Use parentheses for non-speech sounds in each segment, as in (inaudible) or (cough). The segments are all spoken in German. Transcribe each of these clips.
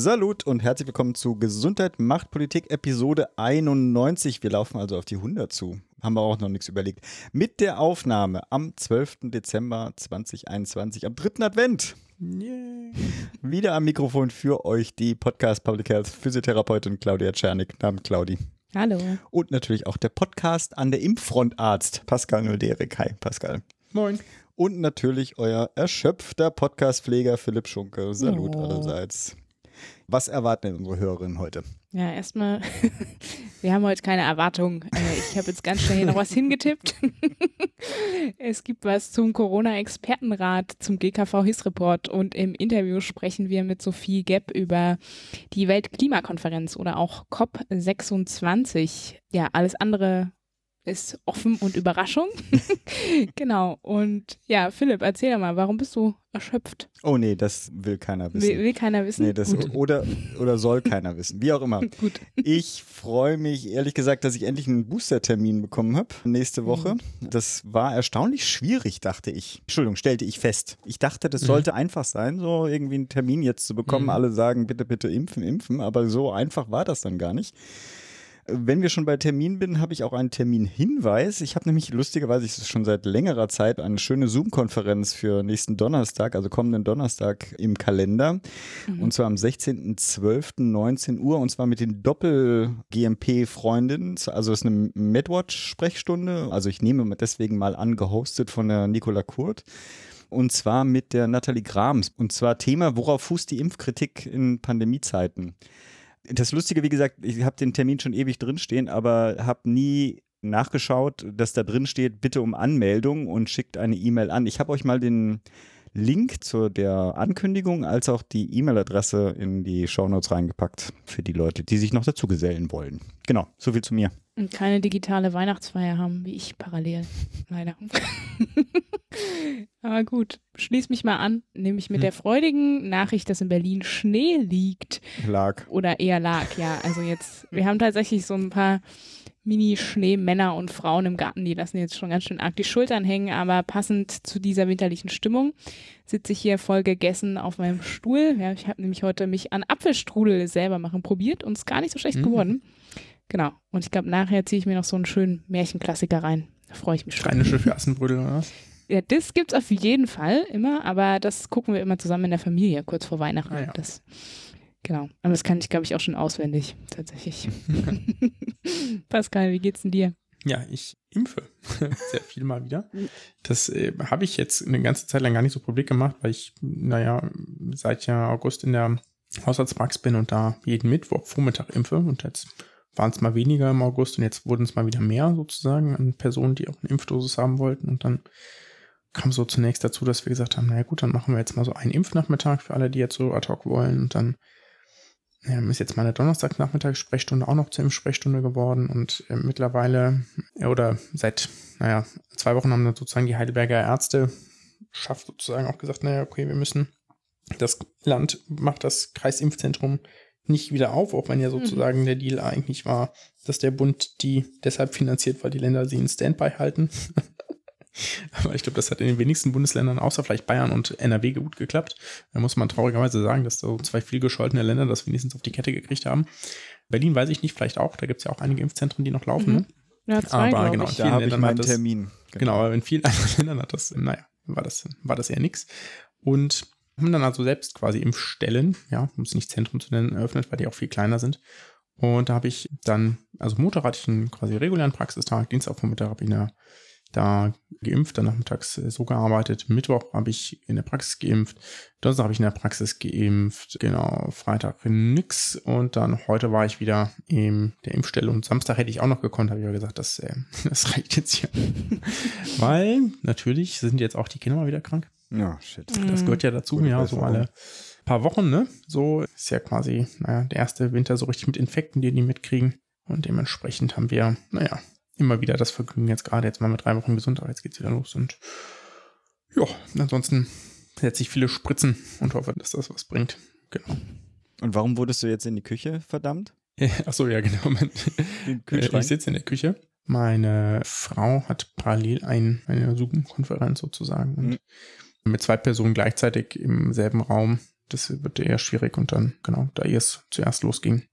Salut und herzlich willkommen zu Gesundheit macht Politik Episode 91. Wir laufen also auf die 100 zu. Haben wir auch noch nichts überlegt. Mit der Aufnahme am 12. Dezember 2021, am dritten Advent. Yeah. Wieder am Mikrofon für euch die Podcast Public Health Physiotherapeutin Claudia Czernik. Namen Claudi. Hallo. Und natürlich auch der Podcast an der Impffrontarzt Pascal Nulderik. Hi Pascal. Moin. Und natürlich euer erschöpfter Podcastpfleger Philipp Schunke. Salut oh. allerseits. Was erwarten denn unsere Hörerinnen heute? Ja, erstmal, (laughs) wir haben heute keine Erwartungen. Äh, ich habe jetzt ganz schnell hier noch was hingetippt. (laughs) es gibt was zum Corona-Expertenrat, zum GKV-HIS-Report und im Interview sprechen wir mit Sophie Gepp über die Weltklimakonferenz oder auch COP26. Ja, alles andere ist offen und Überraschung. (laughs) genau. Und ja, Philipp, erzähl mal, warum bist du erschöpft? Oh nee, das will keiner wissen. Will, will keiner wissen? Nee, das oder oder soll keiner wissen. Wie auch immer. (laughs) Gut. Ich freue mich ehrlich gesagt, dass ich endlich einen Booster-Termin bekommen habe nächste Woche. Mhm. Das war erstaunlich schwierig, dachte ich. Entschuldigung, stellte ich fest. Ich dachte, das mhm. sollte einfach sein, so irgendwie einen Termin jetzt zu bekommen. Mhm. Alle sagen, bitte, bitte impfen, impfen. Aber so einfach war das dann gar nicht. Wenn wir schon bei Termin bin, habe ich auch einen Terminhinweis. Ich habe nämlich lustigerweise, ich schon seit längerer Zeit eine schöne Zoom-Konferenz für nächsten Donnerstag, also kommenden Donnerstag im Kalender. Mhm. Und zwar am 16.12.19 Uhr und zwar mit den Doppel-GMP-Freundinnen. Also es ist eine MedWatch-Sprechstunde. Also ich nehme deswegen mal an, gehostet von der Nicola Kurt und zwar mit der Nathalie Grams. Und zwar Thema, worauf fußt die Impfkritik in Pandemiezeiten? Das Lustige, wie gesagt, ich habe den Termin schon ewig drinstehen, aber habe nie nachgeschaut, dass da drin steht, bitte um Anmeldung und schickt eine E-Mail an. Ich habe euch mal den Link zu der Ankündigung als auch die E-Mail-Adresse in die Shownotes reingepackt für die Leute, die sich noch dazu gesellen wollen. Genau, soviel zu mir. Und keine digitale Weihnachtsfeier haben, wie ich parallel. Leider. (laughs) Aber gut, schließ mich mal an, nämlich mit hm. der freudigen Nachricht, dass in Berlin Schnee liegt. Lag. Oder eher lag, ja. Also jetzt, wir haben tatsächlich so ein paar Mini-Schneemänner und Frauen im Garten, die lassen jetzt schon ganz schön arg die Schultern hängen, aber passend zu dieser winterlichen Stimmung sitze ich hier voll gegessen auf meinem Stuhl. Ja, ich habe nämlich heute mich an Apfelstrudel selber machen probiert und es ist gar nicht so schlecht mhm. geworden. Genau. Und ich glaube, nachher ziehe ich mir noch so einen schönen Märchenklassiker rein. Da freue ich mich schon. Rheinische für Assenbrödel, oder was? Ja, das gibt's auf jeden Fall immer, aber das gucken wir immer zusammen in der Familie, kurz vor Weihnachten. Ah, ja. Das, genau. Aber das kann ich, glaube ich, auch schon auswendig, tatsächlich. (laughs) Pascal, wie geht's denn dir? Ja, ich impfe (laughs) sehr viel mal wieder. Das äh, habe ich jetzt eine ganze Zeit lang gar nicht so publik gemacht, weil ich, naja, seit ja August in der Haushaltspraxis bin und da jeden Mittwoch Vormittag impfe und jetzt waren es mal weniger im August und jetzt wurden es mal wieder mehr sozusagen an Personen, die auch eine Impfdosis haben wollten. Und dann kam so zunächst dazu, dass wir gesagt haben, naja gut, dann machen wir jetzt mal so einen Impfnachmittag für alle, die jetzt so ad hoc wollen. Und dann ja, ist jetzt meine Donnerstagnachmittagssprechstunde auch noch zur Impfsprechstunde geworden. Und äh, mittlerweile, oder seit, naja, zwei Wochen haben dann sozusagen die Heidelberger Ärzte schafft sozusagen auch gesagt, naja, okay, wir müssen, das Land macht das Kreisimpfzentrum nicht wieder auf, auch wenn ja mhm. sozusagen mhm. der Deal eigentlich war, dass der Bund die deshalb finanziert, weil die Länder sie in Standby halten. (laughs) Aber ich glaube, das hat in den wenigsten Bundesländern, außer vielleicht Bayern und NRW, gut geklappt. Da muss man traurigerweise sagen, dass so zwei viel gescholtene Länder das wenigstens auf die Kette gekriegt haben. Berlin weiß ich nicht, vielleicht auch. Da gibt es ja auch einige Impfzentren, die noch laufen. Mhm. Ne? Ja, zwei, aber genau, in vielen da Ländern hat das, Termin. Genau. genau, aber in vielen (laughs) anderen Ländern hat das, naja, war das, war das eher nix. Und haben dann also selbst quasi Impfstellen, ja, um es nicht Zentrum zu nennen, eröffnet, weil die auch viel kleiner sind. Und da habe ich dann, also Montag hatte ich einen quasi regulären Praxistag, Dienstagvormittag habe ich eine, da geimpft, dann nachmittags so gearbeitet. Mittwoch habe ich in der Praxis geimpft, Donnerstag habe ich in der Praxis geimpft, genau, Freitag nix und dann heute war ich wieder in der Impfstelle und Samstag hätte ich auch noch gekonnt, habe ich ja gesagt, das, äh, (laughs) das reicht jetzt hier. (laughs) Weil natürlich sind jetzt auch die Kinder mal wieder krank. Ja, shit. Das gehört ja dazu, Gute ja, so alle paar Wochen, ne? So ist ja quasi, naja, der erste Winter so richtig mit Infekten, die die mitkriegen. Und dementsprechend haben wir, naja, immer wieder das Vergnügen, jetzt gerade jetzt mal mit drei Wochen gesund, aber jetzt geht's wieder los und ja, ansonsten setze ich viele Spritzen und hoffe, dass das was bringt. Genau. Und warum wurdest du jetzt in die Küche verdammt? (laughs) Achso, ja, genau. Ich sitze in der Küche. Meine Frau hat parallel ein, eine Zoom-Konferenz sozusagen und mhm. Mit zwei Personen gleichzeitig im selben Raum. Das wird eher schwierig und dann, genau, da ihr es zuerst losging,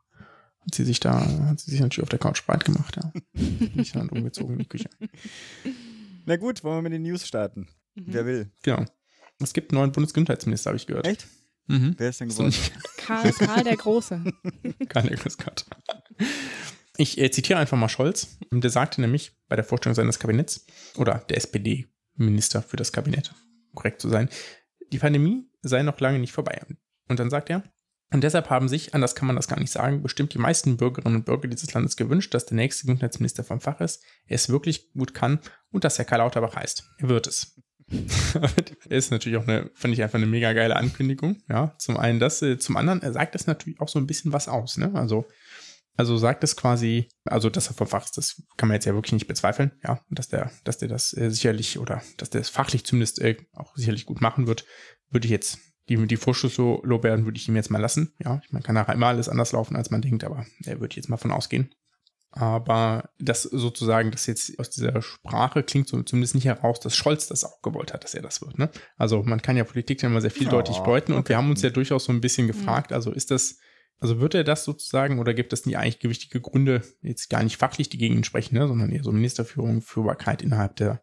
hat sie sich da, hat sie sich natürlich auf der Couch breit gemacht, ja. (laughs) Bin ich dann umgezogen in die Küche. Na gut, wollen wir mit den News starten? Mhm. Wer will? Genau. Es gibt einen neuen Bundesgesundheitsminister, habe ich gehört. Echt? Mhm. Wer ist denn geworden? (laughs) Karl, Karl der Große. (laughs) Karl der Große. Ich äh, zitiere einfach mal Scholz. Der sagte nämlich bei der Vorstellung seines Kabinetts oder der SPD-Minister für das Kabinett, korrekt zu sein, die Pandemie sei noch lange nicht vorbei. Und dann sagt er, und deshalb haben sich, anders kann man das gar nicht sagen, bestimmt die meisten Bürgerinnen und Bürger dieses Landes gewünscht, dass der nächste Gesundheitsminister vom Fach ist, er es wirklich gut kann und dass er Karl Lauterbach heißt. Er wird es. (laughs) ist natürlich auch eine, fand ich einfach eine mega geile Ankündigung. Ja, zum einen das, äh, zum anderen, er sagt das natürlich auch so ein bisschen was aus, ne? Also, also sagt es quasi, also dass er vom Fach ist, das kann man jetzt ja wirklich nicht bezweifeln, ja, und dass der, dass der das äh, sicherlich oder dass der es fachlich zumindest äh, auch sicherlich gut machen wird, würde ich jetzt die, die Vorschusslorbeeren würde ich ihm jetzt mal lassen. Ja, ich meine, kann nachher immer alles anders laufen, als man denkt, aber er würde jetzt mal von ausgehen. Aber das sozusagen, das jetzt aus dieser Sprache klingt so zumindest nicht heraus, dass Scholz das auch gewollt hat, dass er das wird. Ne? Also man kann ja Politik dann immer sehr vieldeutig oh, deuten und okay. wir haben uns ja durchaus so ein bisschen gefragt, also ist das, also wird er das sozusagen oder gibt es nie eigentlich gewichtige Gründe, jetzt gar nicht fachlich, die gegen ihn sprechen, ne, sondern eher so Ministerführung, Führbarkeit innerhalb der,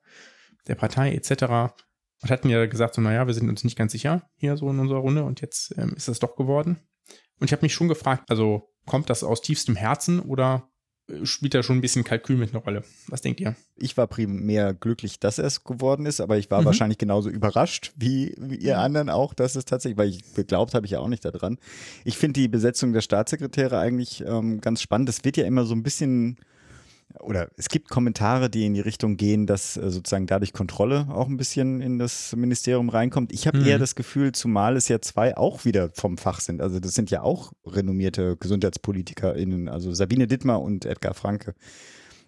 der Partei etc. Und hatten ja gesagt, so, naja, wir sind uns nicht ganz sicher hier so in unserer Runde und jetzt ähm, ist das doch geworden. Und ich habe mich schon gefragt, also kommt das aus tiefstem Herzen oder spielt da schon ein bisschen Kalkül mit einer Rolle? Was denkt ihr? Ich war primär glücklich, dass er es geworden ist, aber ich war mhm. wahrscheinlich genauso überrascht wie, wie ihr mhm. anderen auch, dass es tatsächlich, weil ich geglaubt habe ich ja auch nicht daran. Ich finde die Besetzung der Staatssekretäre eigentlich ähm, ganz spannend. Das wird ja immer so ein bisschen oder es gibt Kommentare, die in die Richtung gehen, dass äh, sozusagen dadurch Kontrolle auch ein bisschen in das Ministerium reinkommt. Ich habe mhm. eher das Gefühl, zumal es ja zwei auch wieder vom Fach sind. Also das sind ja auch renommierte GesundheitspolitikerInnen, also Sabine Dittmar und Edgar Franke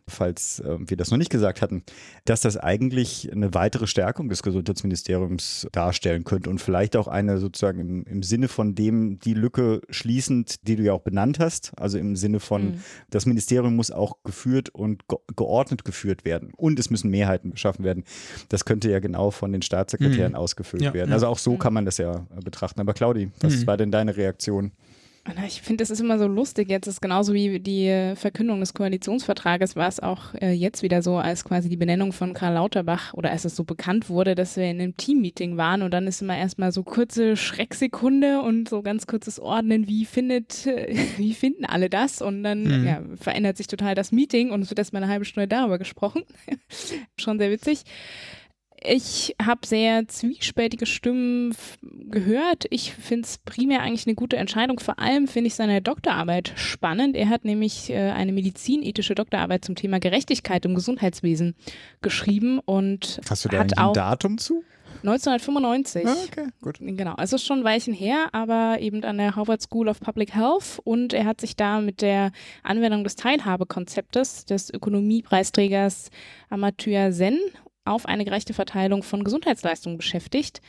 falls äh, wir das noch nicht gesagt hatten, dass das eigentlich eine weitere Stärkung des Gesundheitsministeriums darstellen könnte und vielleicht auch eine sozusagen im, im Sinne von dem die Lücke schließend, die du ja auch benannt hast, also im Sinne von, mhm. das Ministerium muss auch geführt und ge geordnet geführt werden und es müssen Mehrheiten geschaffen werden. Das könnte ja genau von den Staatssekretären mhm. ausgefüllt ja, werden. Also auch so mhm. kann man das ja betrachten. Aber Claudi, was mhm. war denn deine Reaktion? Ich finde, das ist immer so lustig. Jetzt ist genauso wie die Verkündung des Koalitionsvertrages, war es auch äh, jetzt wieder so, als quasi die Benennung von Karl Lauterbach oder als es so bekannt wurde, dass wir in einem Teammeeting waren und dann ist immer erstmal so kurze Schrecksekunde und so ganz kurzes Ordnen, wie findet, (laughs) wie finden alle das? Und dann mhm. ja, verändert sich total das Meeting und es wird erstmal eine halbe Stunde darüber gesprochen. (laughs) Schon sehr witzig. Ich habe sehr zwiespältige Stimmen gehört. Ich finde es primär eigentlich eine gute Entscheidung. Vor allem finde ich seine Doktorarbeit spannend. Er hat nämlich äh, eine medizinethische Doktorarbeit zum Thema Gerechtigkeit im Gesundheitswesen geschrieben und Hast du da hat ein Datum zu? 1995. Ah, okay, gut. Genau, es ist schon ein Weilchen her, aber eben an der Harvard School of Public Health und er hat sich da mit der Anwendung des Teilhabekonzeptes des Ökonomiepreisträgers Amartya Sen auf eine gerechte Verteilung von Gesundheitsleistungen beschäftigt.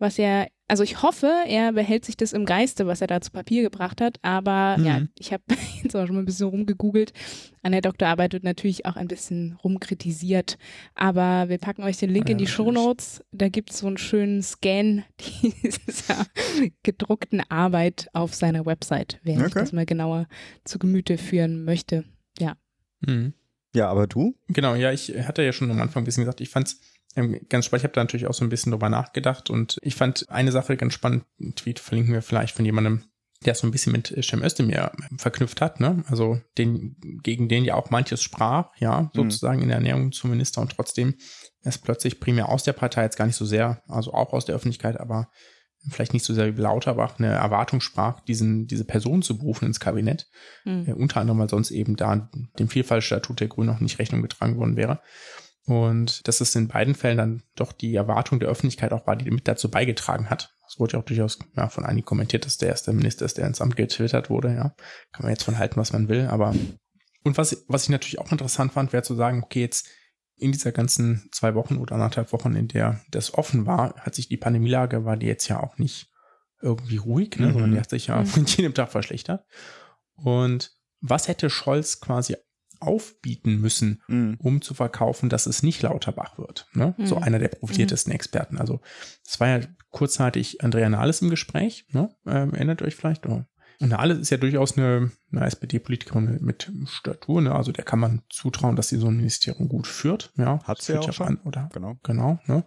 Was er, also ich hoffe, er behält sich das im Geiste, was er da zu Papier gebracht hat. Aber mhm. ja, ich habe (laughs) jetzt auch schon mal ein bisschen rumgegoogelt. An der Doktorarbeit wird natürlich auch ein bisschen rumkritisiert. Aber wir packen euch den Link ja, in die Show Notes. Da gibt es so einen schönen Scan (laughs) dieser gedruckten Arbeit auf seiner Website, wer okay. sich das mal genauer zu Gemüte führen möchte. Ja. Mhm. Ja, aber du? Genau, ja, ich hatte ja schon am Anfang ein bisschen gesagt, ich fand's ähm, ganz spannend. Ich habe da natürlich auch so ein bisschen drüber nachgedacht und ich fand eine Sache ganz spannend. Ein Tweet verlinken wir vielleicht von jemandem, der so ein bisschen mit Shem Özdemir verknüpft hat, ne? Also den, gegen den ja auch manches sprach, ja, mhm. sozusagen mhm. in der Ernährung zum Minister und trotzdem ist plötzlich primär aus der Partei jetzt gar nicht so sehr, also auch aus der Öffentlichkeit, aber vielleicht nicht so sehr Lauterbach eine Erwartung sprach, diesen, diese Person zu berufen ins Kabinett. Mhm. Äh, unter anderem, weil sonst eben da dem Vielfaltstatut der Grünen noch nicht Rechnung getragen worden wäre. Und dass es in beiden Fällen dann doch die Erwartung der Öffentlichkeit auch war, die mit dazu beigetragen hat. Es wurde ja auch durchaus ja, von einigen kommentiert, dass der erste Minister ist, der ins Amt getwittert wurde. Ja, kann man jetzt von halten, was man will, aber Und was, was ich natürlich auch interessant fand, wäre zu sagen, okay, jetzt in dieser ganzen zwei Wochen oder anderthalb Wochen, in der das offen war, hat sich die Pandemielage, war die jetzt ja auch nicht irgendwie ruhig, ne, Mhm. sondern die hat sich ja Mhm. mit jedem Tag verschlechtert. Und was hätte Scholz quasi aufbieten müssen, Mhm. um zu verkaufen, dass es nicht Lauterbach wird. Ne? So Mhm. einer der profiliertesten Experten. Also es war ja kurzzeitig Andrea Nahles im Gespräch, ne? ähm, erinnert euch vielleicht. Oh. Und Nahles ist ja durchaus eine, eine SPD-Politikerin mit Statur, ne? also der kann man zutrauen, dass sie so ein Ministerium gut führt. Ja, Hat sie ja auch schon. An, oder Genau. Genau, ne?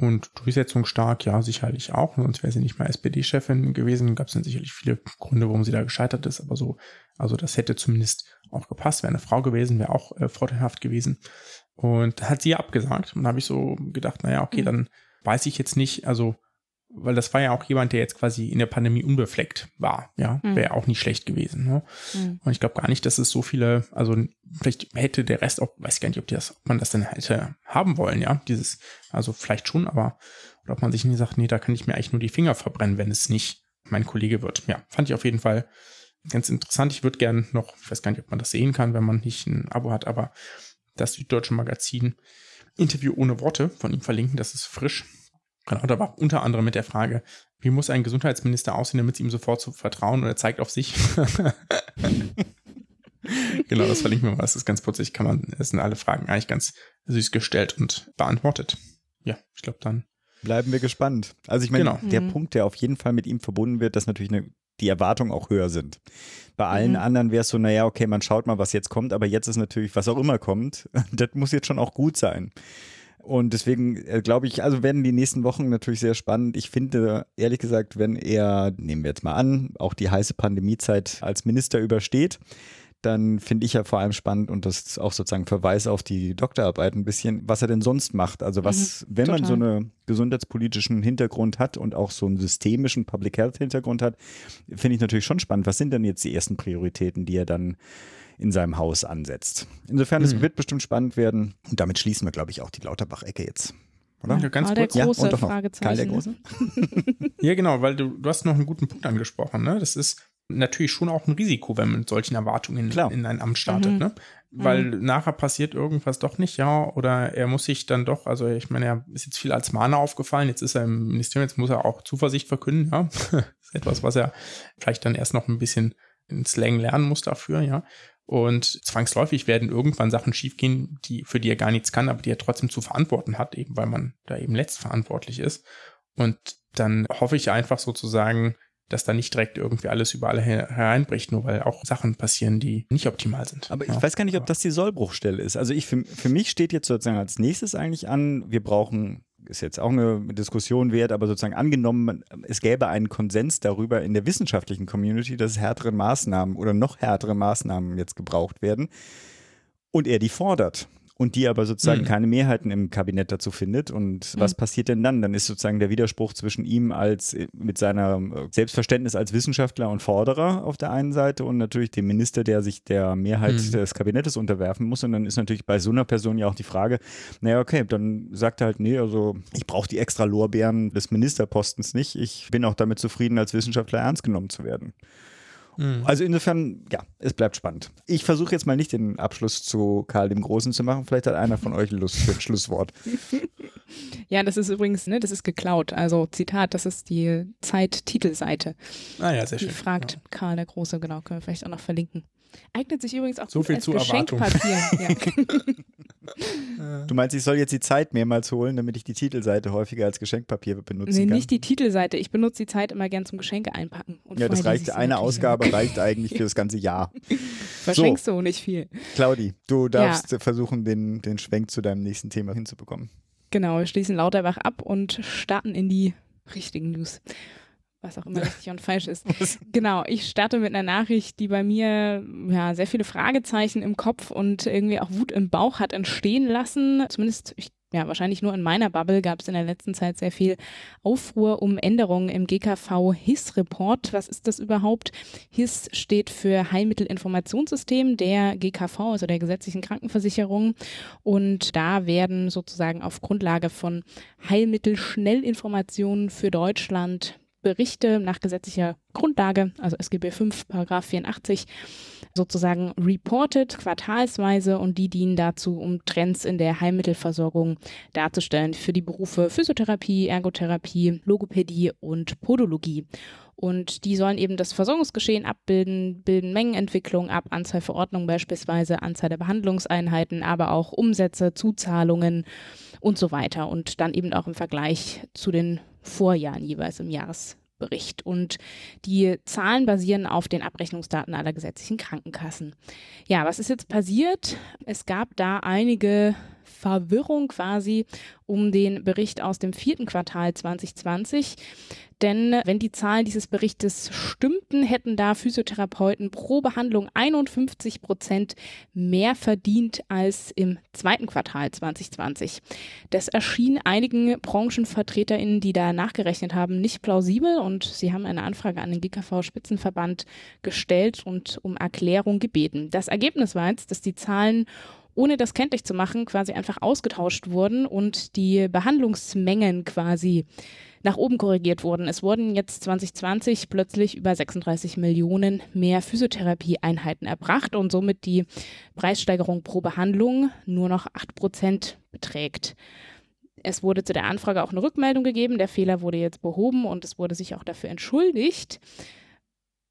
Und durchsetzungsstark, ja, sicherlich auch. Sonst wäre sie nicht mal SPD-Chefin gewesen. Gab es dann sicherlich viele Gründe, warum sie da gescheitert ist. Aber so, also das hätte zumindest auch gepasst. Wäre eine Frau gewesen, wäre auch äh, vorteilhaft gewesen. Und hat sie ja abgesagt. Und da habe ich so gedacht, naja, okay, Mhm. dann weiß ich jetzt nicht, also, weil das war ja auch jemand, der jetzt quasi in der Pandemie unbefleckt war. Ja, Mhm. wäre auch nicht schlecht gewesen. Ne? Mhm. Und ich glaube gar nicht, dass es so viele, also vielleicht hätte der Rest auch, weiß gar nicht, ob, die das, ob man das denn hätte haben wollen, ja, dieses, also vielleicht schon, aber, oder ob man sich nie sagt, nee, da kann ich mir eigentlich nur die Finger verbrennen, wenn es nicht mein Kollege wird. Ja, fand ich auf jeden Fall ganz interessant. Ich würde gern noch, ich weiß gar nicht, ob man das sehen kann, wenn man nicht ein Abo hat, aber das Süddeutsche Magazin Interview ohne Worte von ihm verlinken, das ist frisch. Genau, da war unter anderem mit der Frage, wie muss ein Gesundheitsminister aussehen, damit sie ihm sofort zu vertrauen und er zeigt auf sich. (laughs) genau, das verlinken wir mal. Das ist ganz putzig. Kann man, es sind alle Fragen eigentlich ganz süß gestellt und beantwortet. Ja, ich glaube dann. Bleiben wir gespannt. Also ich meine, Genau. der Mhm. Punkt, der auf jeden Fall mit ihm verbunden wird, dass natürlich eine, die Erwartungen auch höher sind. Bei allen Mhm. anderen wäre es so, naja, okay, man schaut mal, was jetzt kommt, aber jetzt ist natürlich, was auch immer kommt, (laughs) das muss jetzt schon auch gut sein. Und deswegen äh, glaube ich, also werden die nächsten Wochen natürlich sehr spannend. Ich finde, ehrlich gesagt, wenn er, nehmen wir jetzt mal an, auch die heiße Pandemiezeit als Minister übersteht, dann finde ich ja vor allem spannend und das ist auch sozusagen Verweis auf die Doktorarbeit ein bisschen, was er denn sonst macht. Also was, wenn man so total. einen gesundheitspolitischen Hintergrund hat und auch so einen systemischen Public Health Hintergrund hat, finde ich natürlich schon spannend. Was sind denn jetzt die ersten Prioritäten, die er dann in seinem Haus ansetzt? Insofern, es Mhm. wird bestimmt spannend werden und damit schließen wir, glaube ich, auch die Lauterbach-Ecke jetzt. Oder? Ja, ganz Ah, der kurz. Ja, große und doch noch Fragezeichen. Karl der Große? (laughs) Ja, genau, weil du, du hast noch einen guten Punkt angesprochen. Ne? Das ist natürlich schon auch ein Risiko, wenn man mit solchen Erwartungen Klar. in ein Amt startet. Mhm. Ne? Weil nachher passiert irgendwas doch nicht, ja, oder er muss sich dann doch, also ich meine, er ist jetzt viel als Mahner aufgefallen, jetzt ist er im Ministerium, jetzt muss er auch Zuversicht verkünden, ja. (laughs) das ist etwas, was er vielleicht dann erst noch ein bisschen in Slang lernen muss dafür, ja. Und zwangsläufig werden irgendwann Sachen schiefgehen, die, für die er gar nichts kann, aber die er trotzdem zu verantworten hat, eben weil man da eben letztverantwortlich ist. Und dann hoffe ich einfach sozusagen, dass da nicht direkt irgendwie alles überall her hereinbricht, nur weil auch Sachen passieren, die nicht optimal sind. Aber ich ja. weiß gar nicht, ob das die Sollbruchstelle ist. Also ich für, für mich steht jetzt sozusagen als nächstes eigentlich an, wir brauchen, ist jetzt auch eine Diskussion wert, aber sozusagen angenommen, es gäbe einen Konsens darüber in der wissenschaftlichen Community, dass härtere Maßnahmen oder noch härtere Maßnahmen jetzt gebraucht werden und er die fordert. Und die aber sozusagen Mhm. keine Mehrheiten im Kabinett dazu findet. Und was passiert denn dann? Dann ist sozusagen der Widerspruch zwischen ihm als mit seiner äh, Selbstverständnis als Wissenschaftler und Forderer auf der einen Seite und natürlich dem Minister, der sich der Mehrheit Mhm. des Kabinettes unterwerfen muss. Und dann ist natürlich bei so einer Person ja auch die Frage, naja, okay, dann sagt er halt, nee, also ich brauche die extra Lorbeeren des Ministerpostens nicht. Ich bin auch damit zufrieden, als Wissenschaftler ernst genommen zu werden. Mhm. Also insofern, ja, es bleibt spannend. Ich versuche jetzt mal nicht den Abschluss zu Karl dem Großen zu machen. Vielleicht hat einer von euch Lust für ein Schlusswort. (laughs) Ja, das ist übrigens, ne, das ist geklaut. Also Zitat, das ist die Zeit-Titelseite. Ah ja, sehr Die schön. fragt Ja. Karl der Große, genau, können wir vielleicht auch noch verlinken. Eignet sich übrigens auch So gut viel als zu. Geschenkpapier. (laughs) Ja. Du meinst, ich soll jetzt die Zeit mehrmals holen, damit ich die Titelseite häufiger als Geschenkpapier benutzen nee, kann? nicht die Titelseite. Ich benutze die Zeit immer gern zum Geschenke einpacken. Und ja, das reicht. Eine natürlich Ausgabe reicht (laughs) eigentlich für das ganze Jahr. Verschenkst du nicht viel. Claudi, du darfst versuchen, den, den Schwenk zu deinem nächsten Thema hinzubekommen. Genau, wir schließen Lauterbach ab und starten in die richtigen News. Was auch immer richtig und falsch ist. (laughs) Genau, ich starte mit einer Nachricht, die bei mir ja sehr viele Fragezeichen im Kopf und irgendwie auch Wut im Bauch hat entstehen lassen. Zumindest, ich, ja, wahrscheinlich nur in meiner Bubble gab es in der letzten Zeit sehr viel Aufruhr um Änderungen im GKV HIS-Report. Was ist das überhaupt? HIS steht für Heilmittelinformationssystem der GKV, also der gesetzlichen Krankenversicherung. Und da werden sozusagen auf Grundlage von Heilmittelschnellinformationen für Deutschland Berichte nach gesetzlicher Grundlage, also SGB 5, Paragraph 84, sozusagen reported, quartalsweise und die dienen dazu, um Trends in der Heilmittelversorgung darzustellen für die Berufe Physiotherapie, Ergotherapie, Logopädie und Podologie. Und die sollen eben das Versorgungsgeschehen abbilden, bilden Mengenentwicklung ab, Anzahl Verordnungen beispielsweise, Anzahl der Behandlungseinheiten, aber auch Umsätze, Zuzahlungen und so weiter. Und dann eben auch im Vergleich zu den Vorjahren jeweils im Jahresbericht. Und die Zahlen basieren auf den Abrechnungsdaten aller gesetzlichen Krankenkassen. Ja, was ist jetzt passiert? Es gab da einige Verwirrung quasi um den Bericht aus dem vierten Quartal 2020. Denn wenn die Zahlen dieses Berichtes stimmten, hätten da Physiotherapeuten pro Behandlung 51 Prozent mehr verdient als im zweiten Quartal 2020. Das erschien einigen BranchenvertreterInnen, die da nachgerechnet haben, nicht plausibel und sie haben eine Anfrage an den GKV-Spitzenverband gestellt und um Erklärung gebeten. Das Ergebnis war jetzt, dass die Zahlen ohne das kenntlich zu machen, quasi einfach ausgetauscht wurden und die Behandlungsmengen quasi nach oben korrigiert wurden. Es wurden jetzt 2020 plötzlich über 36 Millionen mehr Physiotherapieeinheiten erbracht und somit die Preissteigerung pro Behandlung nur noch 8 Prozent beträgt. Es wurde zu der Anfrage auch eine Rückmeldung gegeben. Der Fehler wurde jetzt behoben und es wurde sich auch dafür entschuldigt.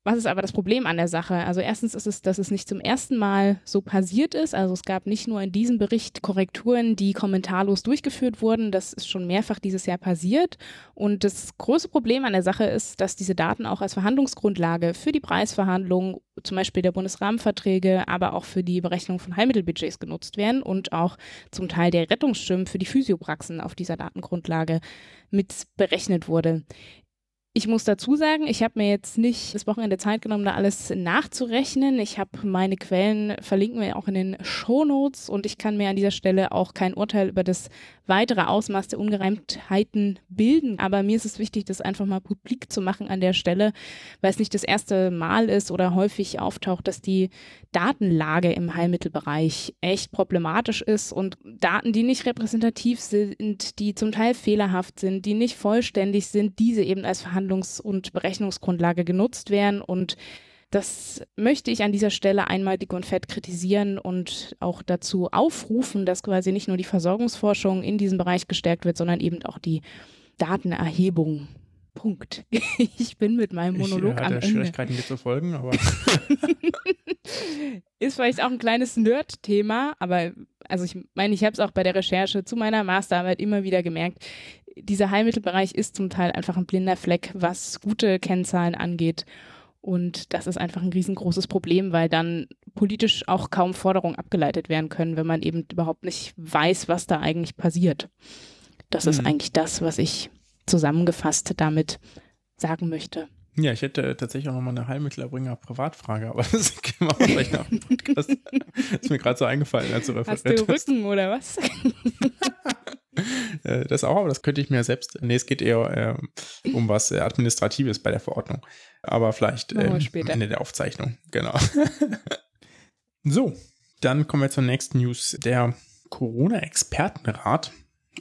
Was ist aber das Problem an der Sache? Also erstens ist es, dass es nicht zum ersten Mal so passiert ist. Also es gab nicht nur in diesem Bericht Korrekturen, die kommentarlos durchgeführt wurden. Das ist schon mehrfach dieses Jahr passiert. Und das große Problem an der Sache ist, dass diese Daten auch als Verhandlungsgrundlage für die Preisverhandlungen, zum Beispiel der Bundesrahmenverträge, aber auch für die Berechnung von Heilmittelbudgets genutzt werden und auch zum Teil der Rettungsschirm für die Physiopraxen auf dieser Datengrundlage mit berechnet wurde. Ich muss dazu sagen, ich habe mir jetzt nicht das Wochenende Zeit genommen, da alles nachzurechnen. Ich habe meine Quellen, verlinken wir auch in den Shownotes und ich kann mir an dieser Stelle auch kein Urteil über das weitere Ausmaß der Ungereimtheiten bilden. Aber mir ist es wichtig, das einfach mal publik zu machen an der Stelle, weil es nicht das erste Mal ist oder häufig auftaucht, dass die Datenlage im Heilmittelbereich echt problematisch ist und Daten, die nicht repräsentativ sind, die zum Teil fehlerhaft sind, die nicht vollständig sind, diese eben als Verhandlungs- und Berechnungsgrundlage genutzt werden und das möchte ich an dieser Stelle einmal dick und fett kritisieren und auch dazu aufrufen, dass quasi nicht nur die Versorgungsforschung in diesem Bereich gestärkt wird, sondern eben auch die Datenerhebung. Punkt. (laughs) Ich bin mit meinem Monolog ich, äh, am Ende. Schwierigkeiten dir zu folgen, aber (laughs) (laughs) ist vielleicht auch ein kleines Nerd-Thema, aber also ich meine, ich habe es auch bei der Recherche zu meiner Masterarbeit immer wieder gemerkt. Dieser Heilmittelbereich ist zum Teil einfach ein blinder Fleck, was gute Kennzahlen angeht. Und das ist einfach ein riesengroßes Problem, weil dann politisch auch kaum Forderungen abgeleitet werden können, wenn man eben überhaupt nicht weiß, was da eigentlich passiert. Das mhm. ist eigentlich das, was ich zusammengefasst damit sagen möchte. Ja, ich hätte tatsächlich auch nochmal eine Heilmittelerbringer Privatfrage, aber (laughs) das können wir vielleicht nach dem Podcast. (laughs) ist mir gerade so eingefallen, als du referiert hast. du Rücken oder was? (laughs) Äh, das auch, aber das könnte ich mir selbst. Nee, es geht eher äh, um was äh, Administratives bei der Verordnung. Aber vielleicht äh, am Ende der Aufzeichnung. Genau. (laughs) so, dann kommen wir zur nächsten News. Der Corona-Expertenrat.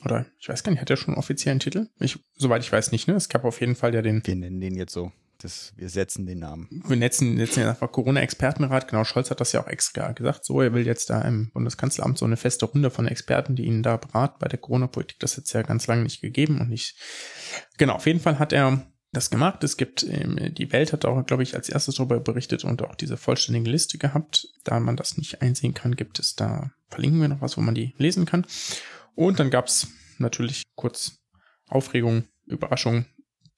Oder ich weiß gar nicht, hat der schon einen offiziellen Titel? Ich, soweit ich weiß nicht, ne? Es gab auf jeden Fall ja den. Wir nennen den jetzt so. Das, wir setzen den Namen. Wir setzen, setzen ja einfach Corona-Expertenrat. Genau, Scholz hat das ja auch extra gesagt. So, er will jetzt da im Bundeskanzleramt so eine feste Runde von Experten, die ihn da beraten bei der Corona-Politik. Das hat es ja ganz lange nicht gegeben und nicht. Genau, auf jeden Fall hat er das gemacht. Es gibt, ähm, die Welt hat auch, glaube ich, als erstes darüber berichtet und auch diese vollständige Liste gehabt. Da man das nicht einsehen kann, gibt es da, verlinken wir noch was, wo man die lesen kann. Und dann gab es natürlich kurz Aufregung, Überraschung,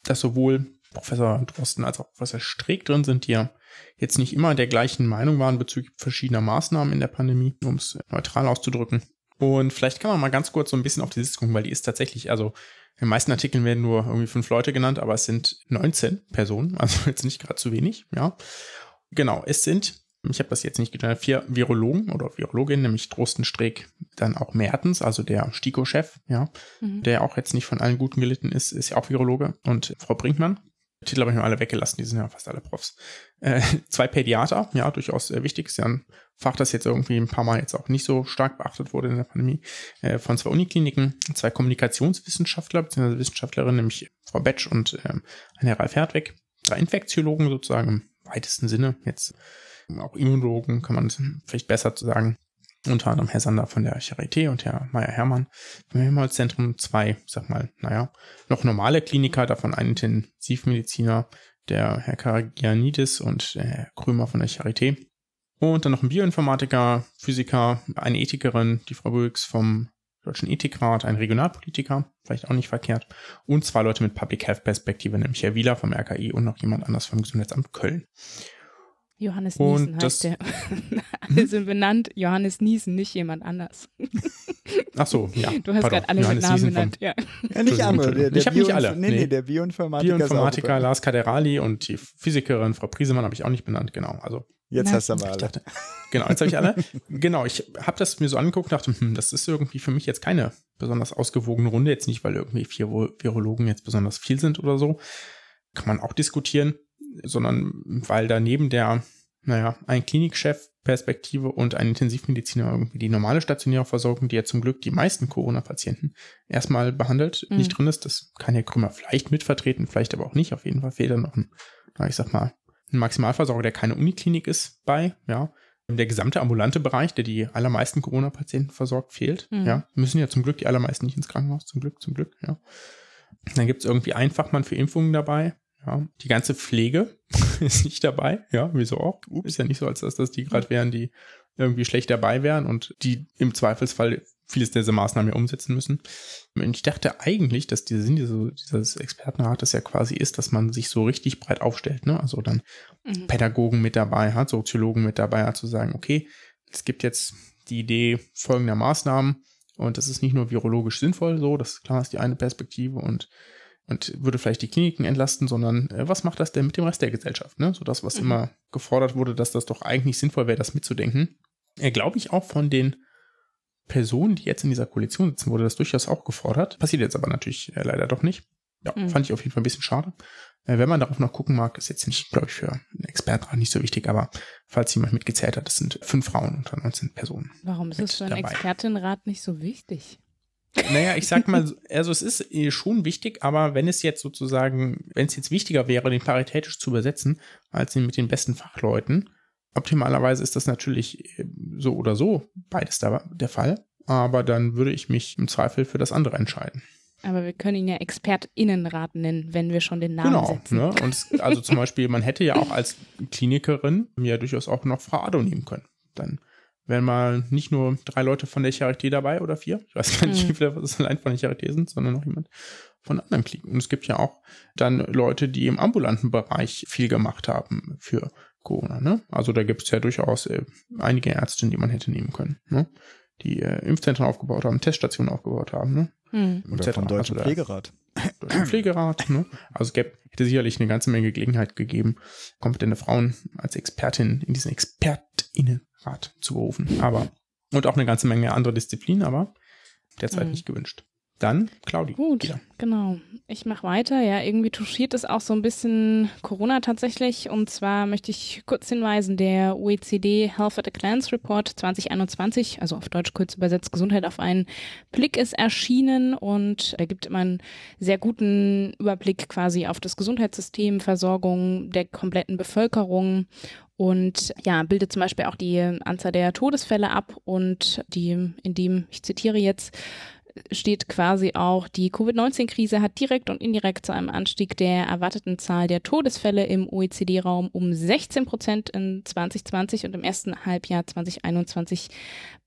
dass sowohl Professor Drosten als auch Professor Streeck drin sind, die ja jetzt nicht immer der gleichen Meinung waren bezüglich verschiedener Maßnahmen in der Pandemie, um es neutral auszudrücken. Und vielleicht kann man mal ganz kurz so ein bisschen auf die Liste gucken, weil die ist tatsächlich, also in den meisten Artikeln werden nur irgendwie fünf Leute genannt, aber es sind 19 Personen, (laughs) also jetzt nicht gerade zu wenig, ja. Genau, es sind, ich habe das jetzt nicht genannt, vier Virologen oder Virologinnen, nämlich Drosten Streeck, dann auch Mertens, also der STIKO-Chef, ja, mhm. der auch jetzt nicht von allen Guten gelitten ist, ist ja auch Virologe und Frau Brinkmann, Titel habe ich mir alle weggelassen, die sind ja fast alle Profs. Äh, (laughs) zwei Pädiater, ja, durchaus äh, wichtig, ist ja ein Fach, das jetzt irgendwie ein paar Mal jetzt auch nicht so stark beachtet wurde in der Pandemie, äh, von zwei Unikliniken, zwei Kommunikationswissenschaftler bzw. Wissenschaftlerinnen, nämlich Frau Betsch und ähm, eine Ralf Hertweg, drei Infektiologen sozusagen im weitesten Sinne, jetzt auch Immunologen kann man vielleicht besser sagen, unter anderem Herr Sander von der Charité und Herr Meier-Hermann vom Helmholtz-Zentrum. Zwei, sag mal, naja, noch normale Kliniker, davon ein Intensivmediziner, der Herr Karagianidis und der Herr Krömer von der Charité. Und dann noch ein Bioinformatiker, Physiker, eine Ethikerin, die Frau Böks vom Deutschen Ethikrat, ein Regionalpolitiker, vielleicht auch nicht verkehrt, und zwei Leute mit Public Health Perspektive, nämlich Herr Wieler vom RKI und noch jemand anders vom Gesundheitsamt Köln. Johannes Niesen und heißt der. (laughs) alle sind benannt. Johannes Niesen, nicht jemand anders. Ach so, ja. (laughs) Du hast gerade alle Johannes mit Namen benannt. Ja. ja, nicht andere. Der, der ich habe nicht alle. Nee, nee, der Bioinformatiker. Bioinformatiker Lars Kaderali und die Physikerin Frau Priesemann habe ich auch nicht benannt, genau. Also Jetzt Na, hast du aber alle. Dachte, genau, jetzt habe ich alle. (laughs) genau, ich habe das mir so angeguckt und dachte, hm, das ist irgendwie für mich jetzt keine besonders ausgewogene Runde. Jetzt nicht, weil irgendwie vier Virologen jetzt besonders viel sind oder so. Kann man auch diskutieren sondern weil da neben der, naja, ein Klinikchef Perspektive und ein Intensivmediziner irgendwie die normale stationäre Versorgung, die ja zum Glück die meisten Corona-Patienten erstmal behandelt, mhm. nicht drin ist. Das kann Herr Krümmer vielleicht mitvertreten, vielleicht aber auch nicht. Auf jeden Fall fehlt da noch ein, ich sag mal, ein Maximalversorger, der keine Uniklinik ist bei, ja. Der gesamte ambulante Bereich, der die allermeisten Corona-Patienten versorgt, fehlt. Mhm. Ja, müssen ja zum Glück die allermeisten nicht ins Krankenhaus, zum Glück, zum Glück, ja. Dann gibt es irgendwie einen Fachmann für Impfungen dabei, ja, die ganze Pflege (laughs) ist nicht dabei. Ja, wieso auch? Ist ja nicht so, als dass das die gerade wären, die irgendwie schlecht dabei wären und die im Zweifelsfall vieles dieser Maßnahmen ja umsetzen müssen. Und ich dachte eigentlich, dass der Sinn dieses, dieses Expertenrates ja quasi ist, dass man sich so richtig breit aufstellt, ne? Also dann mhm. Pädagogen mit dabei hat, Soziologen mit dabei hat, zu sagen, okay, es gibt jetzt die Idee folgender Maßnahmen und das ist nicht nur virologisch sinnvoll, so, das klar ist die eine Perspektive und und würde vielleicht die Kliniken entlasten, sondern äh, was macht das denn mit dem Rest der Gesellschaft? Ne? So das, was mhm. immer gefordert wurde, dass das doch eigentlich sinnvoll wäre, das mitzudenken. Äh, Glaube ich auch von den Personen, die jetzt in dieser Koalition sitzen, wurde das durchaus auch gefordert. Passiert jetzt aber natürlich äh, leider doch nicht. Ja, mhm. fand ich auf jeden Fall ein bisschen schade. Äh, wenn man darauf noch gucken mag, ist jetzt nicht, glaube ich, für einen Experten nicht so wichtig, aber falls jemand mitgezählt hat, das sind fünf Frauen unter 19 Personen. Warum ist es für einen Expertenrat nicht so wichtig? Naja, ich sag mal, also es ist äh, schon wichtig, aber wenn es jetzt sozusagen, wenn es jetzt wichtiger wäre, den paritätisch zu übersetzen, als ihn mit den besten Fachleuten, optimalerweise ist das natürlich äh, so oder so beides der, der Fall, aber dann würde ich mich im Zweifel für das andere entscheiden. Aber wir können ihn ja ExpertInnenrat nennen, wenn wir schon den Namen genau, setzen. Genau, ne? und also zum Beispiel, man hätte ja auch als Klinikerin ja durchaus auch noch Frau Ado nehmen können. Dann wären mal nicht nur drei Leute von der Charité dabei oder vier. Ich weiß gar nicht, mhm. wie viele das allein von der Charité sind, sondern noch jemand von anderen Kliniken. Und es gibt ja auch dann Leute, die im ambulanten Bereich viel gemacht haben für Corona. Ne? Also da gibt es ja durchaus äh, einige Ärztinnen, die man hätte nehmen können. Ne? Die äh, Impfzentren aufgebaut haben, Teststationen aufgebaut haben. Ne? Mhm. Oder vom Deutschen also Pflegerat. Deutschen Pflegerat. Ne? Also es gäbe, hätte sicherlich eine ganze Menge Gelegenheit gegeben, kompetente Frauen als Expertin in diesen ExpertInnen Rat zu berufen. Aber, und auch eine ganze Menge andere Disziplinen, aber derzeit mhm. nicht gewünscht. Dann Claudi. Gut, wieder. genau. Ich mache weiter. Ja, irgendwie touchiert es auch so ein bisschen Corona tatsächlich. Und zwar möchte ich kurz hinweisen, der OECD Health at a Glance Report 2021, also auf Deutsch kurz übersetzt Gesundheit auf einen Blick ist erschienen und er gibt immer einen sehr guten Überblick quasi auf das Gesundheitssystem, Versorgung der kompletten Bevölkerung und ja, bildet zum Beispiel auch die Anzahl der Todesfälle ab und die, in dem, ich zitiere jetzt, steht quasi auch, die Covid-19-Krise hat direkt und indirekt zu einem Anstieg der erwarteten Zahl der Todesfälle im OECD-Raum um 16 Prozent in 2020 und im ersten Halbjahr 2021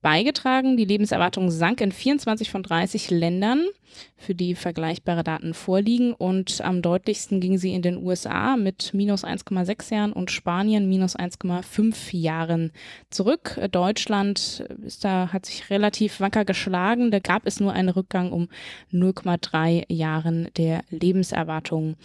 beigetragen. Die Lebenserwartung sank in 24 von 30 Ländern, für die vergleichbare Daten vorliegen. Und am deutlichsten ging sie in den USA mit minus 1,6 Jahren und Spanien minus 1,5 Jahren zurück. Deutschland ist da, hat sich relativ wacker geschlagen. Da gab es nur einen Rückgang um 0,3 Jahren der Lebenserwartung.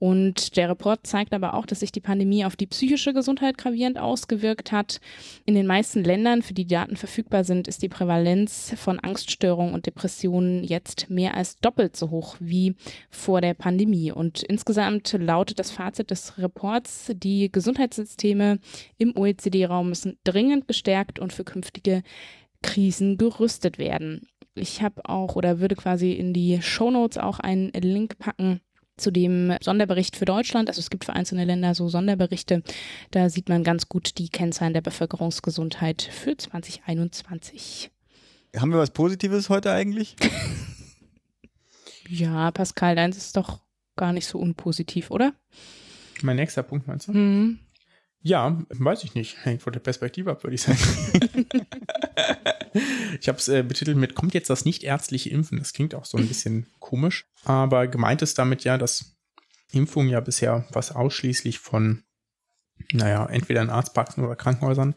Und der Report zeigt aber auch, dass sich die Pandemie auf die psychische Gesundheit gravierend ausgewirkt hat. In den meisten Ländern, für die Daten verfügbar sind, ist die Prävalenz von Angststörungen und Depressionen jetzt mehr als doppelt so hoch wie vor der Pandemie. Und insgesamt lautet das Fazit des Reports, die Gesundheitssysteme im OECD-Raum müssen dringend gestärkt und für künftige Krisen gerüstet werden. Ich habe auch oder würde quasi in die Shownotes auch einen Link packen zu dem Sonderbericht für Deutschland. Also es gibt für einzelne Länder so Sonderberichte. Da sieht man ganz gut die Kennzahlen der Bevölkerungsgesundheit für 2021. Haben wir was Positives heute eigentlich? (laughs) ja, Pascal, deins ist doch gar nicht so unpositiv, oder? Mein nächster Punkt meinst du? Mhm. Ja, weiß ich nicht. Hängt von der Perspektive ab, würde ich sagen. (laughs) ich habe es äh, betitelt mit, kommt jetzt das nicht-ärztliche Impfen? Das klingt auch so ein bisschen komisch. Aber gemeint ist damit ja, dass Impfung ja bisher was ausschließlich von, naja, entweder in Arztpraxen oder Krankenhäusern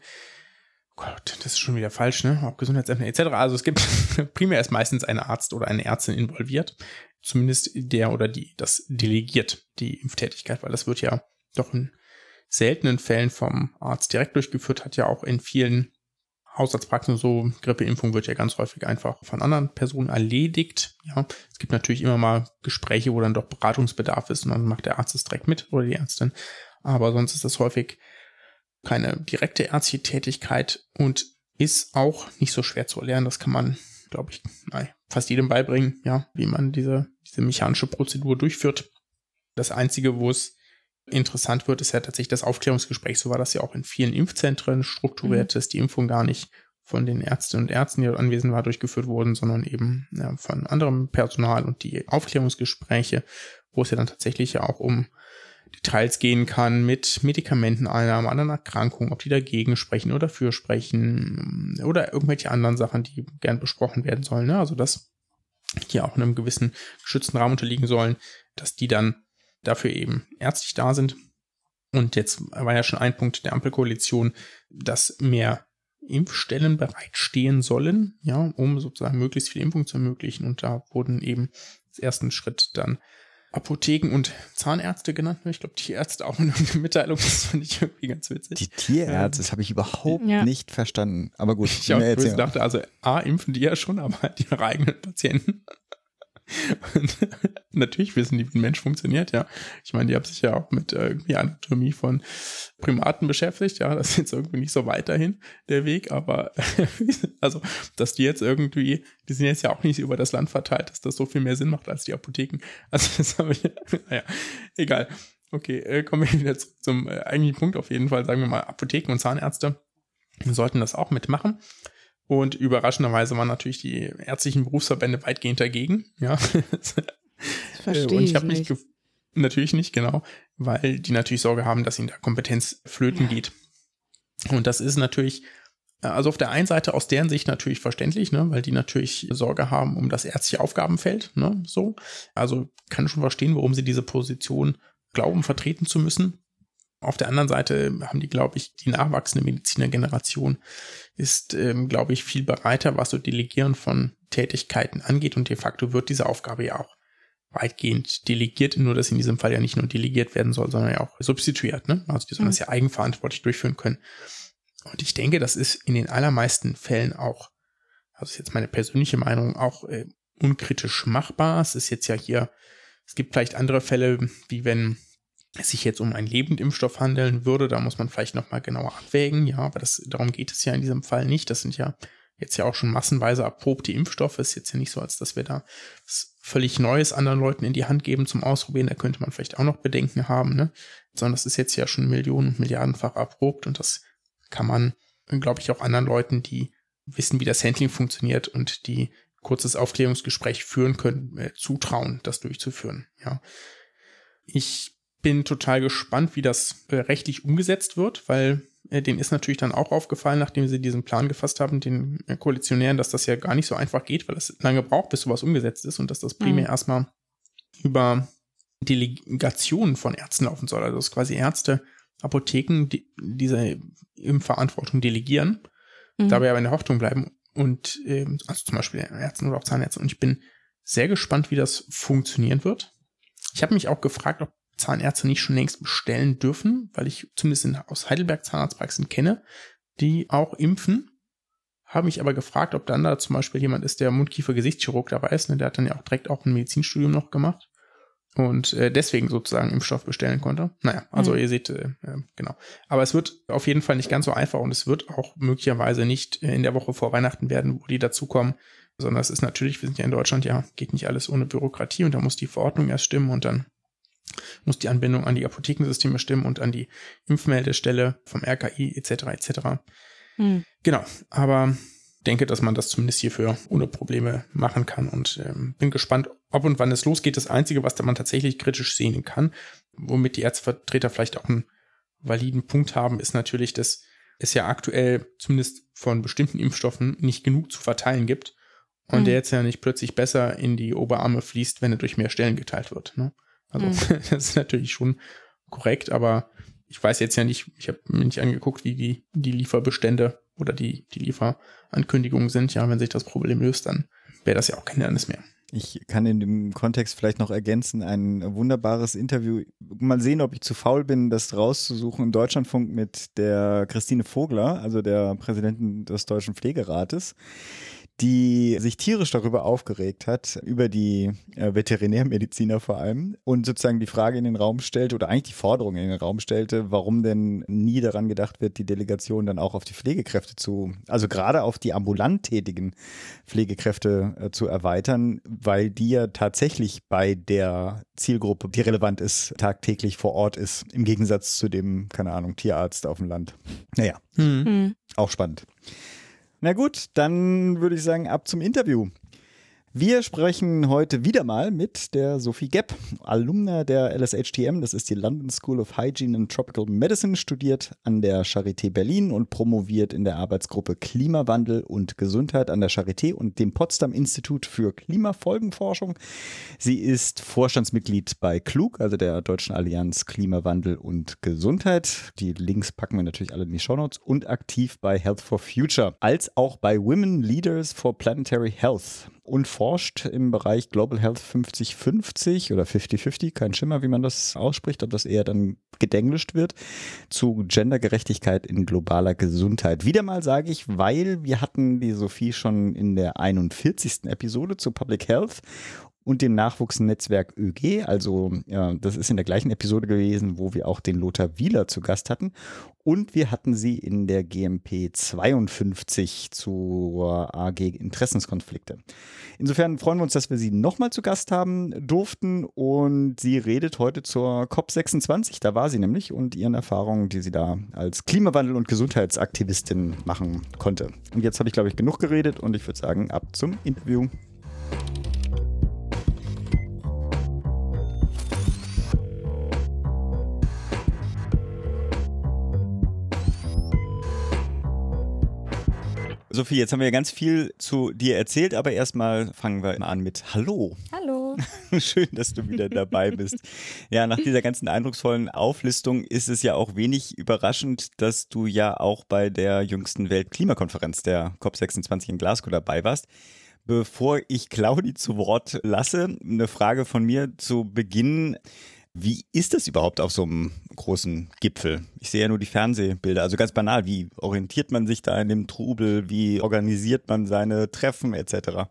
Gott, das ist schon wieder falsch, ne? Auch Gesundheitsämter etc. Also es gibt (laughs) primär ist meistens ein Arzt oder eine Ärztin involviert. Zumindest der oder die das delegiert, die Impftätigkeit, weil das wird ja doch in seltenen Fällen vom Arzt direkt durchgeführt, hat ja auch in vielen Hausarztpraxen so, Grippeimpfung wird ja ganz häufig einfach von anderen Personen erledigt. Ja, es gibt natürlich immer mal Gespräche, wo dann doch Beratungsbedarf ist und dann macht der Arzt es direkt mit oder die Ärztin. Aber sonst ist das häufig keine direkte ärztliche Tätigkeit und ist auch nicht so schwer zu erlernen. Das kann man, glaube ich, fast jedem beibringen, ja, wie man diese, diese mechanische Prozedur durchführt. Das Einzige, wo es interessant wird, ist ja tatsächlich das Aufklärungsgespräch. So war das ja auch in vielen Impfzentren strukturiert, mhm. dass die Impfung gar nicht von den Ärztinnen und Ärzten, die dort anwesend waren, durchgeführt wurden, sondern eben ja, von anderem Personal und die Aufklärungsgespräche, wo es ja dann tatsächlich ja auch um Details gehen kann mit Medikamenteneinnahmen, anderen Erkrankungen, ob die dagegen sprechen oder für sprechen oder irgendwelche anderen Sachen, die gern besprochen werden sollen. Ne? Also dass die auch in einem gewissen geschützten Rahmen unterliegen sollen, dass die dann dafür eben ärztlich da sind. Und jetzt war ja schon ein Punkt der Ampelkoalition, dass mehr Impfstellen bereitstehen sollen, ja, um sozusagen möglichst viel Impfung zu ermöglichen. Und da wurden eben als ersten Schritt dann Apotheken und Zahnärzte genannt. Ich glaube, Tierärzte auch (laughs) in der Mitteilung. Das fand ich irgendwie ganz witzig. Die Tierärzte, das habe ich überhaupt ja. nicht verstanden. Aber gut. Ich, ich dachte, also A, impfen die ja schon, aber halt ihre eigenen Patienten. (laughs) Natürlich wissen die, wie ein Mensch funktioniert, ja. Ich meine, die haben sich ja auch mit äh, irgendwie Anatomie von Primaten beschäftigt, ja. Das ist jetzt irgendwie nicht so weiterhin der Weg, aber (laughs) also, dass die jetzt irgendwie, die sind jetzt ja auch nicht über das Land verteilt, dass das so viel mehr Sinn macht als die Apotheken. Also, das habe ich, (laughs) naja, egal. Okay, äh, kommen wir wieder zum äh, eigentlichen Punkt auf jeden Fall, sagen wir mal, Apotheken und Zahnärzte sollten das auch mitmachen. Und überraschenderweise waren natürlich die ärztlichen Berufsverbände weitgehend dagegen. Ja. (laughs) Verstehe Und ich habe nicht. Natürlich nicht, genau, weil die natürlich Sorge haben, dass ihnen da Kompetenz flöten ja. geht. Und das ist natürlich, also auf der einen Seite aus deren Sicht natürlich verständlich, ne, weil die natürlich Sorge haben um das ärztliche Aufgabenfeld, ne, so. Also kann schon verstehen, warum sie diese Position glauben, vertreten zu müssen. Auf der anderen Seite haben die, glaube ich, die nachwachsende Medizinergeneration ist, ähm, glaube ich, viel bereiter, was so Delegieren von Tätigkeiten angeht und de facto wird diese Aufgabe ja auch weitgehend delegiert, nur dass in diesem Fall ja nicht nur delegiert werden soll, sondern ja auch substituiert. Ne? Also die sollen mhm. das ja eigenverantwortlich durchführen können. Und ich denke, das ist in den allermeisten Fällen auch, also ist jetzt meine persönliche Meinung, auch äh, unkritisch machbar. Es ist jetzt ja hier, es gibt vielleicht andere Fälle, wie wenn sich jetzt um einen Lebendimpfstoff handeln würde, da muss man vielleicht nochmal genauer abwägen, ja, aber das, darum geht es ja in diesem Fall nicht. Das sind ja jetzt ja auch schon massenweise erprobte Impfstoffe. Ist jetzt ja nicht so, als dass wir da völlig Neues anderen Leuten in die Hand geben zum Ausprobieren. Da könnte man vielleicht auch noch Bedenken haben, ne? Sondern das ist jetzt ja schon Millionen, Milliardenfach erprobt und das kann man, glaube ich, auch anderen Leuten, die wissen, wie das Handling funktioniert und die kurzes Aufklärungsgespräch führen können, äh, zutrauen, das durchzuführen, ja. Ich bin total gespannt, wie das äh, rechtlich umgesetzt wird, weil äh, denen ist natürlich dann auch aufgefallen, nachdem sie diesen Plan gefasst haben, den äh, Koalitionären, dass das ja gar nicht so einfach geht, weil es lange braucht, bis sowas umgesetzt ist und dass das primär mhm. erstmal über Delegationen von Ärzten laufen soll. Also dass quasi Ärzte, Apotheken die, diese Impfverantwortung delegieren, mhm. dabei aber in der Hoffnung bleiben und äh, also zum Beispiel Ärzten oder auch Zahnärzte. Und ich bin sehr gespannt, wie das funktionieren wird. Ich habe mich auch gefragt, ob Zahnärzte nicht schon längst bestellen dürfen, weil ich zumindest in, aus Heidelberg Zahnarztpraxen kenne, die auch impfen. Habe mich aber gefragt, ob dann da zum Beispiel jemand ist, der Mundkiefer-Gesichtschirurg dabei ist. Ne? Der hat dann ja auch direkt auch ein Medizinstudium noch gemacht und äh, deswegen sozusagen Impfstoff bestellen konnte. Naja, also mhm. ihr seht, äh, genau. Aber es wird auf jeden Fall nicht ganz so einfach und es wird auch möglicherweise nicht in der Woche vor Weihnachten werden, wo die dazukommen, sondern es ist natürlich, wir sind ja in Deutschland, ja, geht nicht alles ohne Bürokratie und da muss die Verordnung erst stimmen und dann muss die Anbindung an die Apothekensysteme stimmen und an die Impfmeldestelle vom RKI etc. etc. Mhm. Genau, aber denke, dass man das zumindest hierfür ohne Probleme machen kann und ähm, bin gespannt, ob und wann es losgeht. Das Einzige, was da man tatsächlich kritisch sehen kann, womit die Ärztevertreter vielleicht auch einen validen Punkt haben, ist natürlich, dass es ja aktuell zumindest von bestimmten Impfstoffen nicht genug zu verteilen gibt und mhm. der jetzt ja nicht plötzlich besser in die Oberarme fließt, wenn er durch mehr Stellen geteilt wird. Ne? Also mhm. (laughs) das ist natürlich schon korrekt, aber ich weiß jetzt ja nicht, ich habe mir nicht angeguckt, wie die, die Lieferbestände oder die, die Lieferankündigungen sind. Ja, wenn sich das Problem löst, dann wäre das ja auch kein Hindernis mehr. Ich kann in dem Kontext vielleicht noch ergänzen, ein wunderbares Interview. Mal sehen, ob ich zu faul bin, das rauszusuchen im Deutschlandfunk mit der Christine Vogler, also der Präsidentin des Deutschen Pflegerates die sich tierisch darüber aufgeregt hat, über die äh, Veterinärmediziner vor allem und sozusagen die Frage in den Raum stellte oder eigentlich die Forderung in den Raum stellte, warum denn nie daran gedacht wird, die Delegation dann auch auf die Pflegekräfte zu, also gerade auf die ambulant tätigen Pflegekräfte äh, zu erweitern, weil die ja tatsächlich bei der Zielgruppe, die relevant ist, tagtäglich vor Ort ist, im Gegensatz zu dem, keine Ahnung, Tierarzt auf dem Land. Naja, hm. auch spannend. Na gut, dann würde ich sagen, ab zum Interview. Wir sprechen heute wieder mal mit der Sophie Gepp, Alumna der LSHTM. Das ist die London School of Hygiene and Tropical Medicine, studiert an der Charité Berlin und promoviert in der Arbeitsgruppe Klimawandel und Gesundheit an der Charité und dem Potsdam Institut für Klimafolgenforschung. Sie ist Vorstandsmitglied bei Klug, also der Deutschen Allianz Klimawandel und Gesundheit. Die Links packen wir natürlich alle in die Shownotes und aktiv bei Health for Future, als auch bei Women Leaders for Planetary Health und forscht im Bereich Global Health 50-50 oder 50-50, kein Schimmer, wie man das ausspricht, ob das eher dann gedenglischt wird, zu Gendergerechtigkeit in globaler Gesundheit. Wieder mal sage ich, weil wir hatten die Sophie schon in der 41. Episode zu Public Health und dem Nachwuchsnetzwerk ÖG. Also ja, das ist in der gleichen Episode gewesen, wo wir auch den Lothar Wieler zu Gast hatten. Und wir hatten sie in der GMP 52 zur AG Interessenskonflikte. Insofern freuen wir uns, dass wir sie nochmal zu Gast haben durften. Und sie redet heute zur COP26. Da war sie nämlich und ihren Erfahrungen, die sie da als Klimawandel- und Gesundheitsaktivistin machen konnte. Und jetzt habe ich, glaube ich, genug geredet und ich würde sagen, ab zum Interview. Sophie, jetzt haben wir ja ganz viel zu dir erzählt, aber erstmal fangen wir an mit Hallo. Hallo. (laughs) Schön, dass du wieder dabei bist. Ja, nach dieser ganzen eindrucksvollen Auflistung ist es ja auch wenig überraschend, dass du ja auch bei der jüngsten Weltklimakonferenz der COP26 in Glasgow dabei warst. Bevor ich Claudi zu Wort lasse, eine Frage von mir zu Beginn. Wie ist das überhaupt auf so einem großen Gipfel? Ich sehe ja nur die Fernsehbilder. Also ganz banal, wie orientiert man sich da in dem Trubel? Wie organisiert man seine Treffen etc.?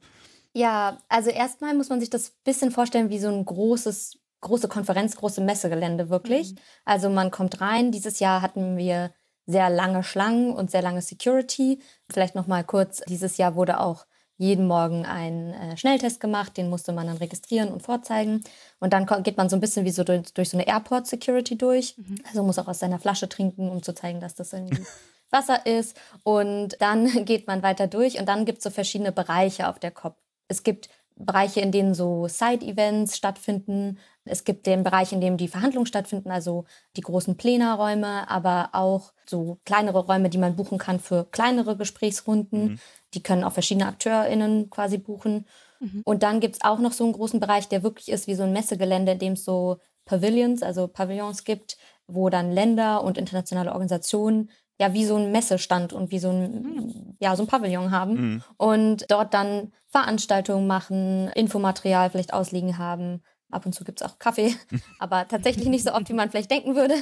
Ja, also erstmal muss man sich das bisschen vorstellen wie so ein großes, große Konferenz, große Messegelände wirklich. Mhm. Also man kommt rein. Dieses Jahr hatten wir sehr lange Schlangen und sehr lange Security. Vielleicht noch mal kurz: Dieses Jahr wurde auch jeden Morgen einen äh, Schnelltest gemacht, den musste man dann registrieren und vorzeigen. Und dann geht man so ein bisschen wie so durch, durch so eine Airport Security durch. Mhm. Also muss auch aus seiner Flasche trinken, um zu zeigen, dass das irgendwie (laughs) Wasser ist. Und dann (laughs) geht man weiter durch und dann gibt es so verschiedene Bereiche auf der COP. Es gibt Bereiche, in denen so Side-Events stattfinden. Es gibt den Bereich, in dem die Verhandlungen stattfinden, also die großen Plenarräume, aber auch so kleinere Räume, die man buchen kann für kleinere Gesprächsrunden. Mhm. Die können auch verschiedene AkteurInnen quasi buchen. Mhm. Und dann gibt es auch noch so einen großen Bereich, der wirklich ist wie so ein Messegelände, in dem es so Pavilions, also Pavillons gibt, wo dann Länder und internationale Organisationen ja wie so ein Messestand und wie so ein, mhm. ja, so ein Pavillon haben mhm. und dort dann Veranstaltungen machen, Infomaterial vielleicht ausliegen haben, Ab und zu gibt es auch Kaffee, (laughs) aber tatsächlich nicht so oft, wie man vielleicht denken würde.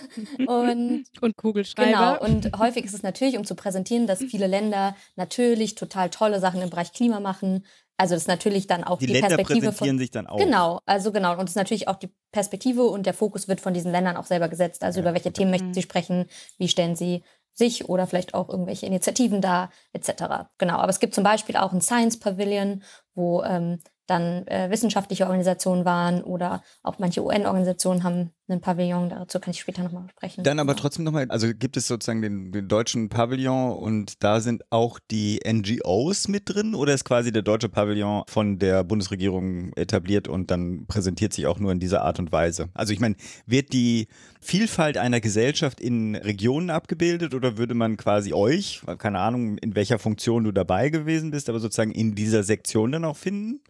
Und, (laughs) und Kugelschreiber. Genau, und häufig ist es natürlich, um zu präsentieren, dass viele Länder natürlich total tolle Sachen im Bereich Klima machen. Also das ist natürlich dann auch die, die, Länder Perspektive präsentieren von, sich dann auch. Genau, also genau. Und es ist natürlich auch die Perspektive und der Fokus wird von diesen Ländern auch selber gesetzt. Also Ja. über welche Themen möchten Mhm. sie sprechen, wie stellen sie sich oder vielleicht auch irgendwelche Initiativen dar, etc. Genau, aber es gibt zum Beispiel auch ein Science Pavilion, wo ähm, dann äh, wissenschaftliche Organisationen waren oder auch manche UN-Organisationen haben einen Pavillon, dazu kann ich später nochmal sprechen. Dann aber Genau. trotzdem nochmal, also gibt es sozusagen den, den deutschen Pavillon und da sind auch die NGOs mit drin oder ist quasi der deutsche Pavillon von der Bundesregierung etabliert und dann präsentiert sich auch nur in dieser Art und Weise? Also ich meine, wird die Vielfalt einer Gesellschaft in Regionen abgebildet oder würde man quasi euch, keine Ahnung, in welcher Funktion du dabei gewesen bist, aber sozusagen in dieser Sektion dann auch finden?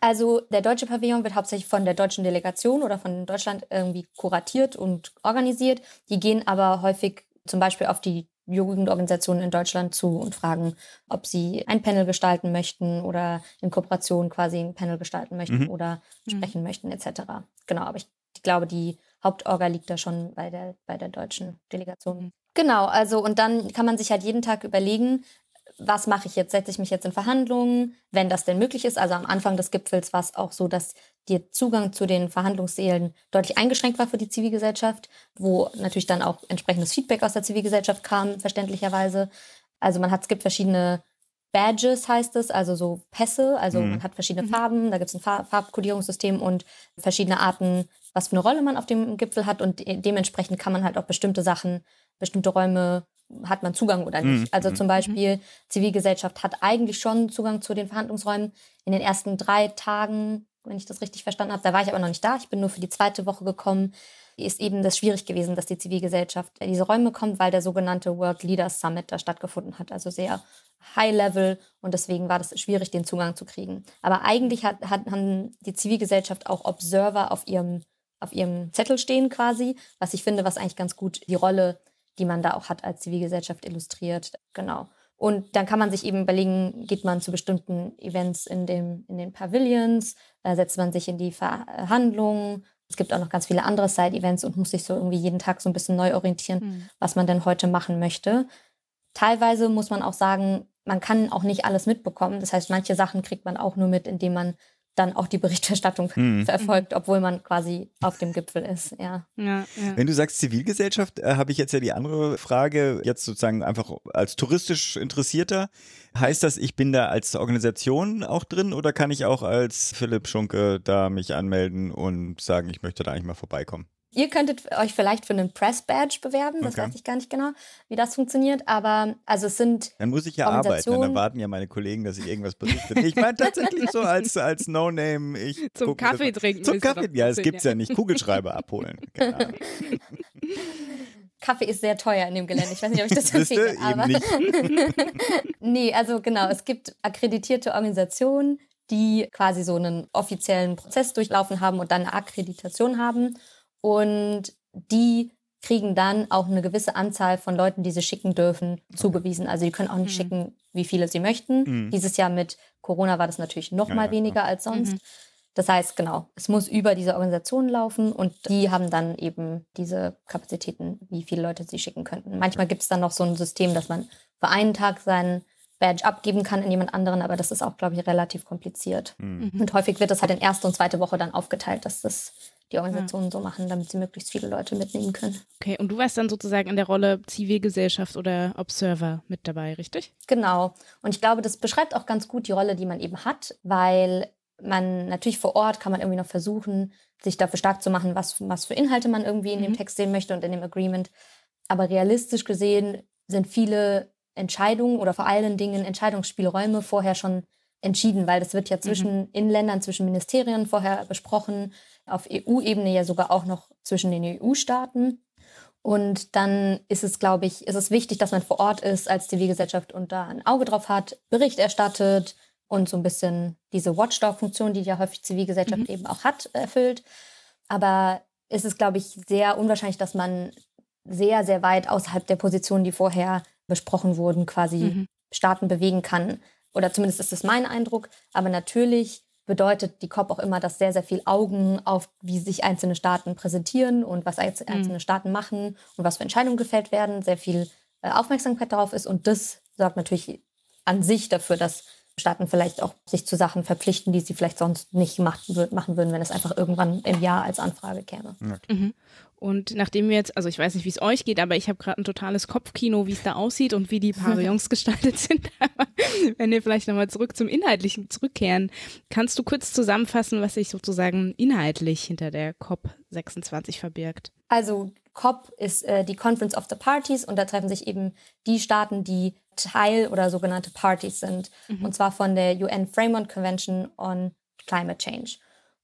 Also der deutsche Pavillon wird hauptsächlich von der deutschen Delegation oder von Deutschland irgendwie kuratiert und organisiert. Die gehen aber häufig zum Beispiel auf die Jugendorganisationen in Deutschland zu und fragen, ob sie ein Panel gestalten möchten oder in Kooperation quasi ein Panel gestalten möchten Mhm. oder Mhm. sprechen möchten etc. Genau, aber ich, ich glaube, die Hauptorga liegt da schon bei der, bei der deutschen Delegation. Mhm. Genau, also und dann kann man sich halt jeden Tag überlegen, was mache ich jetzt? Setze ich mich jetzt in Verhandlungen, wenn das denn möglich ist? Also am Anfang des Gipfels war es auch so, dass der Zugang zu den Verhandlungssälen deutlich eingeschränkt war für die Zivilgesellschaft, wo natürlich dann auch entsprechendes Feedback aus der Zivilgesellschaft kam, verständlicherweise. Also man hat, es gibt verschiedene Badges, heißt es, also so Pässe, also Mhm. man hat verschiedene Mhm. Farben, da gibt es ein Farb Farbkodierungssystem und verschiedene Arten, was für eine Rolle man auf dem Gipfel hat und de dementsprechend kann man halt auch bestimmte Sachen, bestimmte Räume hat man Zugang oder nicht. Mhm. Also Mhm. zum Beispiel, Zivilgesellschaft hat eigentlich schon Zugang zu den Verhandlungsräumen. In den ersten drei Tagen, wenn ich das richtig verstanden habe, da war ich aber noch nicht da. Ich bin nur für die zweite Woche gekommen. Ist eben das schwierig gewesen, dass die Zivilgesellschaft in diese Räume kommt, weil der sogenannte World Leaders Summit da stattgefunden hat. Also sehr High Level und deswegen war das schwierig, den Zugang zu kriegen. Aber eigentlich hat, hat, haben die Zivilgesellschaft auch Observer auf ihrem, auf ihrem Zettel stehen quasi, was ich finde, was eigentlich ganz gut die Rolle die man da auch hat als Zivilgesellschaft illustriert. Genau. Und dann kann man sich eben überlegen, geht man zu bestimmten Events in, dem, in den Pavilions, äh, setzt man sich in die Verhandlungen. Es gibt auch noch ganz viele andere Side-Events und muss sich so irgendwie jeden Tag so ein bisschen neu orientieren, Mhm. was man denn heute machen möchte. Teilweise muss man auch sagen, man kann auch nicht alles mitbekommen. Das heißt, manche Sachen kriegt man auch nur mit, indem man dann auch die Berichterstattung Mhm. (laughs) verfolgt, obwohl man quasi auf dem Gipfel ist. Ja. Ja, ja. Wenn du sagst Zivilgesellschaft, äh, habe ich jetzt ja die andere Frage, jetzt sozusagen einfach als touristisch Interessierter. Heißt das, ich bin da als Organisation auch drin oder kann ich auch als Philipp Schunke da mich anmelden und sagen, ich möchte da eigentlich mal vorbeikommen? Ihr könntet euch vielleicht für einen Press Badge bewerben, das Okay. weiß ich gar nicht genau, wie das funktioniert, aber also es sind Dann muss ich ja arbeiten, dann erwarten ja meine Kollegen, dass ich irgendwas berichte. Ich meine tatsächlich so als, als No-Name. Ich Zum guck Kaffee mal- trinken Zum Kaffee, ja, es gibt's ja nicht. Kugelschreiber abholen. (laughs) Kaffee ist sehr teuer in dem Gelände. Ich weiß nicht, ob ich das (laughs) empfehle, eben aber nicht. (laughs) nee, also genau, es gibt akkreditierte Organisationen, die quasi so einen offiziellen Prozess durchlaufen haben und dann eine Akkreditation haben und die kriegen dann auch eine gewisse Anzahl von Leuten, die sie schicken dürfen, zugewiesen. Also die können auch nicht Mhm. schicken, wie viele sie möchten. Mhm. Dieses Jahr mit Corona war das natürlich noch Ja, mal ja, weniger als sonst. Mhm. Das heißt, genau, es muss über diese Organisation laufen und die haben dann eben diese Kapazitäten, wie viele Leute sie schicken könnten. Manchmal gibt es dann noch so ein System, dass man für einen Tag seinen Badge abgeben kann in jemand anderen, aber das ist auch, glaube ich, relativ kompliziert. Hm. Mhm. Und häufig wird das halt in erste und zweite Woche dann aufgeteilt, dass das die Organisationen so machen, damit sie möglichst viele Leute mitnehmen können. Okay, und du warst dann sozusagen in der Rolle Zivilgesellschaft oder Observer mit dabei, richtig? Genau. Und ich glaube, das beschreibt auch ganz gut die Rolle, die man eben hat, weil man natürlich vor Ort kann man irgendwie noch versuchen, sich dafür stark zu machen, was, was für Inhalte man irgendwie in dem Mhm. Text sehen möchte und in dem Agreement. Aber realistisch gesehen sind viele Entscheidungen oder vor allen Dingen Entscheidungsspielräume vorher schon entschieden, weil das wird ja zwischen in Ländern, zwischen Ministerien vorher besprochen, auf EU-Ebene ja sogar auch noch zwischen den EU-Staaten. Und dann ist es, glaube ich, ist es wichtig, dass man vor Ort ist als Zivilgesellschaft und da ein Auge drauf hat, Bericht erstattet und so ein bisschen diese Watchdog-Funktion, die ja häufig Zivilgesellschaft Mhm. eben auch hat, erfüllt. Aber es ist, glaube ich, sehr unwahrscheinlich, dass man sehr, sehr weit außerhalb der Positionen, die vorher besprochen wurden, quasi Mhm. Staaten bewegen kann. Oder zumindest ist das mein Eindruck. Aber natürlich bedeutet die COP auch immer, dass sehr, sehr viel Augen auf, wie sich einzelne Staaten präsentieren und was einzelne mhm. Staaten machen und was für Entscheidungen gefällt werden, sehr viel äh, Aufmerksamkeit darauf ist. Und das sorgt natürlich an sich dafür, dass Staaten vielleicht auch sich zu Sachen verpflichten, die sie vielleicht sonst nicht machen, machen würden, wenn es einfach irgendwann im Jahr als Anfrage käme. Mhm. Und nachdem wir jetzt, also ich weiß nicht, wie es euch geht, aber ich habe gerade ein totales Kopfkino, wie es da aussieht und wie die Pavillons (laughs) gestaltet sind. wenn wir vielleicht nochmal zurück zum Inhaltlichen zurückkehren, kannst du kurz zusammenfassen, was sich sozusagen inhaltlich hinter der COP26 verbirgt? Also COP ist äh, die Conference of the Parties und da treffen sich eben die Staaten, die Teil oder sogenannte Parties sind. Mhm. Und zwar von der UN Framework Convention on Climate Change.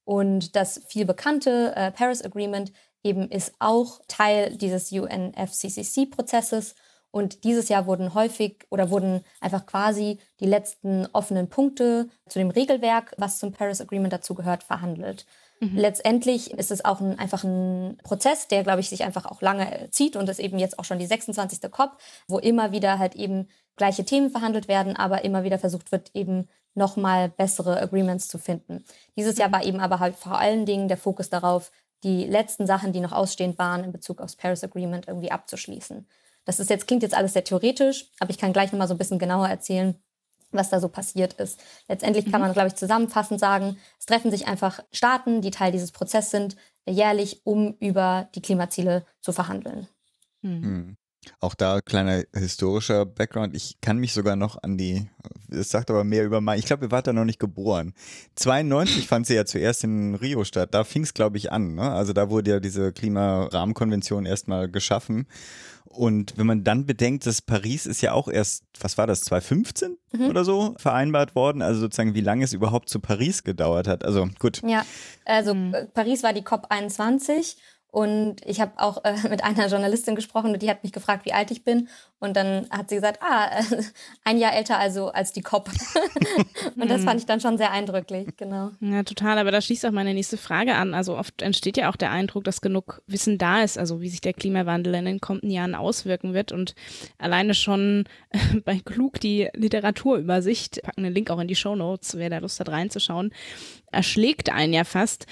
Und das viel bekannte äh, Paris Agreement eben ist auch Teil dieses UNFCCC-Prozesses. Und dieses Jahr wurden häufig oder wurden einfach quasi die letzten offenen Punkte zu dem Regelwerk, was zum Paris Agreement dazugehört, verhandelt. Mhm. Letztendlich ist es auch ein, einfach ein Prozess, der, glaube ich, sich einfach auch lange zieht und ist eben jetzt auch schon die 26. COP, wo immer wieder halt eben gleiche Themen verhandelt werden, aber immer wieder versucht wird, eben nochmal bessere Agreements zu finden. Dieses Jahr mhm. war eben aber halt vor allen Dingen der Fokus darauf, die letzten Sachen, die noch ausstehend waren in Bezug aufs Paris Agreement irgendwie abzuschließen. Das ist jetzt, klingt jetzt alles sehr theoretisch, aber ich kann gleich nochmal so ein bisschen genauer erzählen, was da so passiert ist. Letztendlich kann mhm. man, glaube ich, zusammenfassend sagen, es treffen sich einfach Staaten, die Teil dieses Prozesses sind, jährlich, um über die Klimaziele zu verhandeln. Mhm. Auch da kleiner historischer Background. Ich kann mich sogar noch an die, es sagt aber mehr über mein, ich glaube, ihr wart da noch nicht geboren. 92 fand sie ja zuerst in Rio statt. Da fing es, glaube ich, an. Ne? Also da wurde ja diese Klimarahmenkonvention erstmal geschaffen. Und wenn man dann bedenkt, dass Paris ist ja auch erst, was war das, 2015 mhm. oder so vereinbart worden, also sozusagen wie lange es überhaupt zu Paris gedauert hat. Also gut. Ja, also mhm. Paris war die COP 21 und ich habe auch äh, mit einer Journalistin gesprochen und die hat mich gefragt, wie alt ich bin. Und dann hat sie gesagt, ah, äh, (laughs) ein Jahr älter also als die COP. (laughs) und das fand ich dann schon sehr eindrücklich, genau. Ja, total. Aber da schließt auch meine nächste Frage an. Also oft entsteht ja auch der Eindruck, dass genug Wissen da ist, also wie sich der Klimawandel in den kommenden Jahren auswirken wird. Und alleine schon äh, bei Klug die Literaturübersicht, packen einen Link auch in die Show Notes, wer da Lust hat reinzuschauen, erschlägt einen ja fast,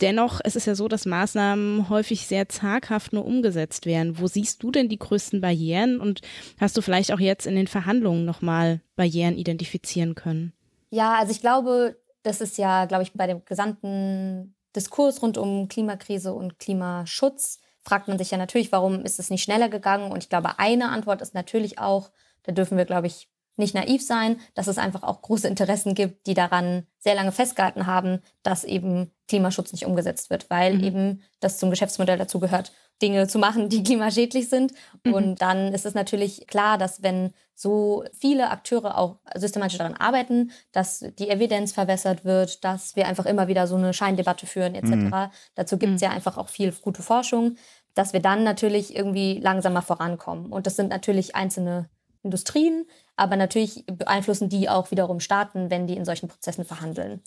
Dennoch ist es ja so, dass Maßnahmen häufig sehr zaghaft nur umgesetzt werden. Wo siehst du denn die größten Barrieren und hast du vielleicht auch jetzt in den Verhandlungen nochmal Barrieren identifizieren können? Ja, also ich glaube, das ist ja, glaube ich, bei dem gesamten Diskurs rund um Klimakrise und Klimaschutz fragt man sich ja natürlich, warum ist es nicht schneller gegangen? Und ich glaube, eine Antwort ist natürlich auch, da dürfen wir, glaube ich, nicht naiv sein, dass es einfach auch große Interessen gibt, die daran sehr lange festgehalten haben, dass eben Klimaschutz nicht umgesetzt wird, weil mhm. eben das zum Geschäftsmodell dazu gehört, Dinge zu machen, die (laughs) klimaschädlich sind. Mhm. Und dann ist es natürlich klar, dass wenn so viele Akteure auch systematisch daran arbeiten, dass die Evidenz verwässert wird, dass wir einfach immer wieder so eine Scheindebatte führen etc. Mhm. Dazu gibt es mhm. ja einfach auch viel gute Forschung, dass wir dann natürlich irgendwie langsamer vorankommen. Und das sind natürlich einzelne Industrien, aber natürlich beeinflussen die auch wiederum Staaten, wenn die in solchen Prozessen verhandeln.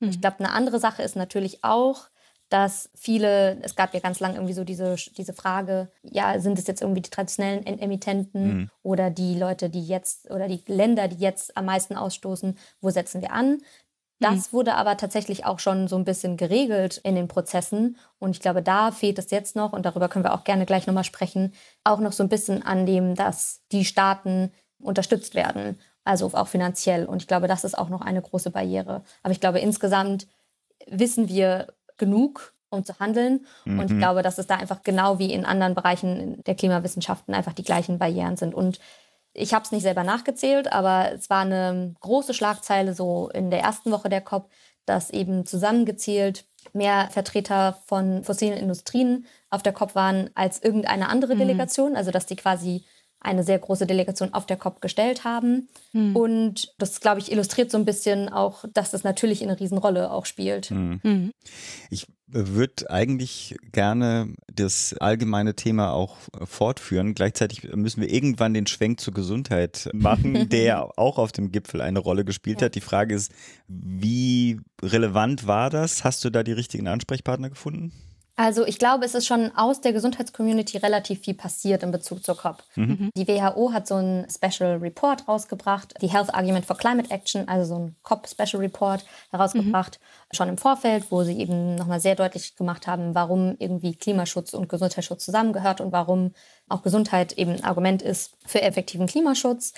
Mhm. Ich glaube, eine andere Sache ist natürlich auch, dass viele, es gab ja ganz lang irgendwie so diese, diese Frage, ja, sind es jetzt irgendwie die traditionellen Emittenten mhm. oder die Leute, die jetzt, oder die Länder, die jetzt am meisten ausstoßen, wo setzen wir an? Das mhm. wurde aber tatsächlich auch schon so ein bisschen geregelt in den Prozessen. Und ich glaube, da fehlt es jetzt noch, und darüber können wir auch gerne gleich nochmal sprechen, auch noch so ein bisschen an dem, dass die Staaten unterstützt werden, also auch finanziell. Und ich glaube, das ist auch noch eine große Barriere. Aber ich glaube, insgesamt wissen wir genug, um zu handeln. Mhm. Und ich mhm. glaube, dass es da einfach genau wie in anderen Bereichen der Klimawissenschaften einfach die gleichen Barrieren sind. Und ich habe es nicht selber nachgezählt, aber es war eine große Schlagzeile so in der ersten Woche der COP, dass eben zusammengezählt mehr Vertreter von fossilen Industrien auf der COP waren als irgendeine andere mhm. Delegation. Also dass die quasi eine sehr große Delegation auf der COP gestellt haben. Mhm. Und das, glaube ich, illustriert so ein bisschen auch, dass das natürlich eine Riesenrolle auch spielt. Mhm. Ich würde eigentlich gerne das allgemeine Thema auch fortführen. Gleichzeitig müssen wir irgendwann den Schwenk zur Gesundheit machen, (laughs) der auch auf dem Gipfel eine Rolle gespielt ja. hat. Die Frage ist, wie relevant war das? Hast du da die richtigen Ansprechpartner gefunden? Also ich glaube, es ist schon aus der Gesundheitscommunity relativ viel passiert in Bezug zur COP. Mhm. Die WHO hat so einen Special Report rausgebracht, die Health Argument for Climate Action, also so ein COP Special Report herausgebracht, mhm. schon im Vorfeld, wo sie eben nochmal sehr deutlich gemacht haben, warum irgendwie Klimaschutz und Gesundheitsschutz zusammengehört und warum auch Gesundheit eben ein Argument ist für effektiven Klimaschutz.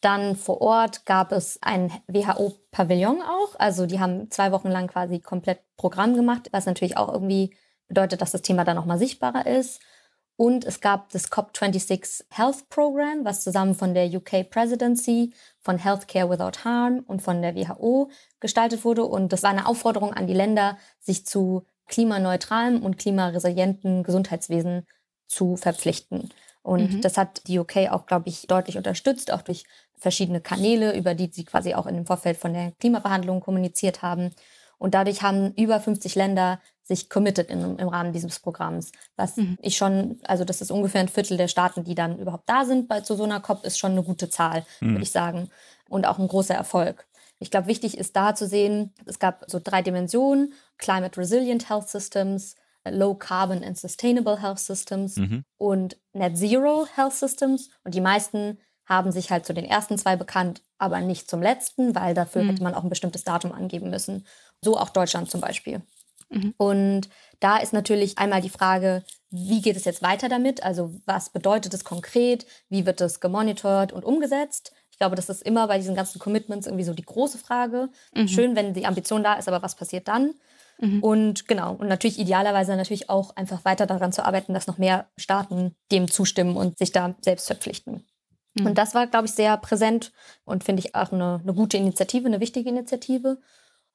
Dann vor Ort gab es ein WHO-Pavillon auch. Also die haben zwei Wochen lang quasi komplett Programm gemacht, was natürlich auch irgendwie bedeutet, dass das Thema dann nochmal sichtbarer ist. Und es gab das COP26 Health Program, was zusammen von der UK Presidency, von Healthcare Without Harm und von der WHO gestaltet wurde. Und das war eine Aufforderung an die Länder, sich zu klimaneutralem und klimaresilienten Gesundheitswesen zu verpflichten. Und mhm. das hat die UK auch, glaube ich, deutlich unterstützt, auch durch verschiedene Kanäle, über die sie quasi auch in dem Vorfeld von der Klimaverhandlung kommuniziert haben. Und dadurch haben über 50 Länder sich committed in, im Rahmen dieses Programms. Was mhm. ich schon, also das ist ungefähr ein Viertel der Staaten, die dann überhaupt da sind bei zu so einer COP, ist schon eine gute Zahl, mhm. würde ich sagen. Und auch ein großer Erfolg. Ich glaube, wichtig ist da zu sehen, es gab so drei Dimensionen: Climate Resilient Health Systems, Low Carbon and Sustainable Health Systems mhm. und Net Zero Health Systems. Und die meisten haben sich halt zu den ersten zwei bekannt, aber nicht zum letzten, weil dafür mhm. hätte man auch ein bestimmtes Datum angeben müssen. So auch Deutschland zum Beispiel. Mhm. Und da ist natürlich einmal die Frage, wie geht es jetzt weiter damit? Also was bedeutet es konkret? Wie wird es gemonitort und umgesetzt? Ich glaube, das ist immer bei diesen ganzen Commitments irgendwie so die große Frage. Mhm. Schön, wenn die Ambition da ist, aber was passiert dann? Mhm. Und genau, und natürlich idealerweise natürlich auch einfach weiter daran zu arbeiten, dass noch mehr Staaten dem zustimmen und sich da selbst verpflichten. Mhm. Und das war, glaube ich, sehr präsent und finde ich auch eine, eine gute Initiative, eine wichtige Initiative.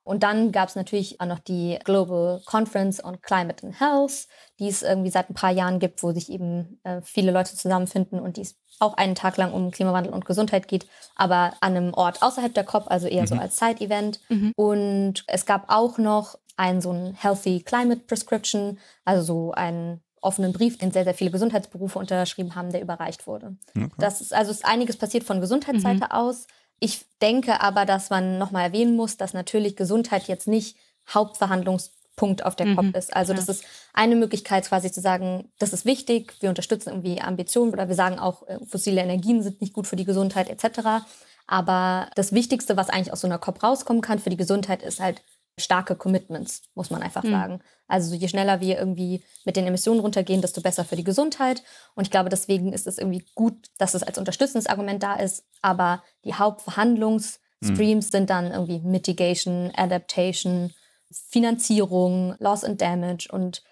Und dann gab es natürlich auch noch die Global Conference on Climate and Health, die es irgendwie seit ein paar Jahren gibt, wo sich eben äh, viele Leute zusammenfinden und die es auch einen Tag lang um Klimawandel und Gesundheit geht, aber an einem Ort außerhalb der COP, also eher mhm. so als Side-Event. Mhm. Und es gab auch noch ein so ein Healthy Climate Prescription, also so einen offenen Brief, den sehr, sehr viele Gesundheitsberufe unterschrieben haben, der überreicht wurde. Okay. Das ist also ist einiges passiert von Gesundheitsseite mhm. aus. Ich denke aber, dass man nochmal erwähnen muss, dass natürlich Gesundheit jetzt nicht Hauptverhandlungspunkt auf der mhm. COP ist. Also ja. das ist eine Möglichkeit quasi zu sagen, das ist wichtig, wir unterstützen irgendwie Ambitionen oder wir sagen auch, äh, fossile Energien sind nicht gut für die Gesundheit etc. Aber das Wichtigste, was eigentlich aus so einer COP rauskommen kann für die Gesundheit, ist halt starke Commitments, muss man einfach mhm. sagen. Also je schneller wir irgendwie mit den Emissionen runtergehen, desto besser für die Gesundheit. Und ich glaube, deswegen ist es irgendwie gut, dass es als unterstützendes Argument da ist. Aber die Hauptverhandlungsstreams mhm. sind dann irgendwie Mitigation, Adaptation, Finanzierung, Loss and Damage. Und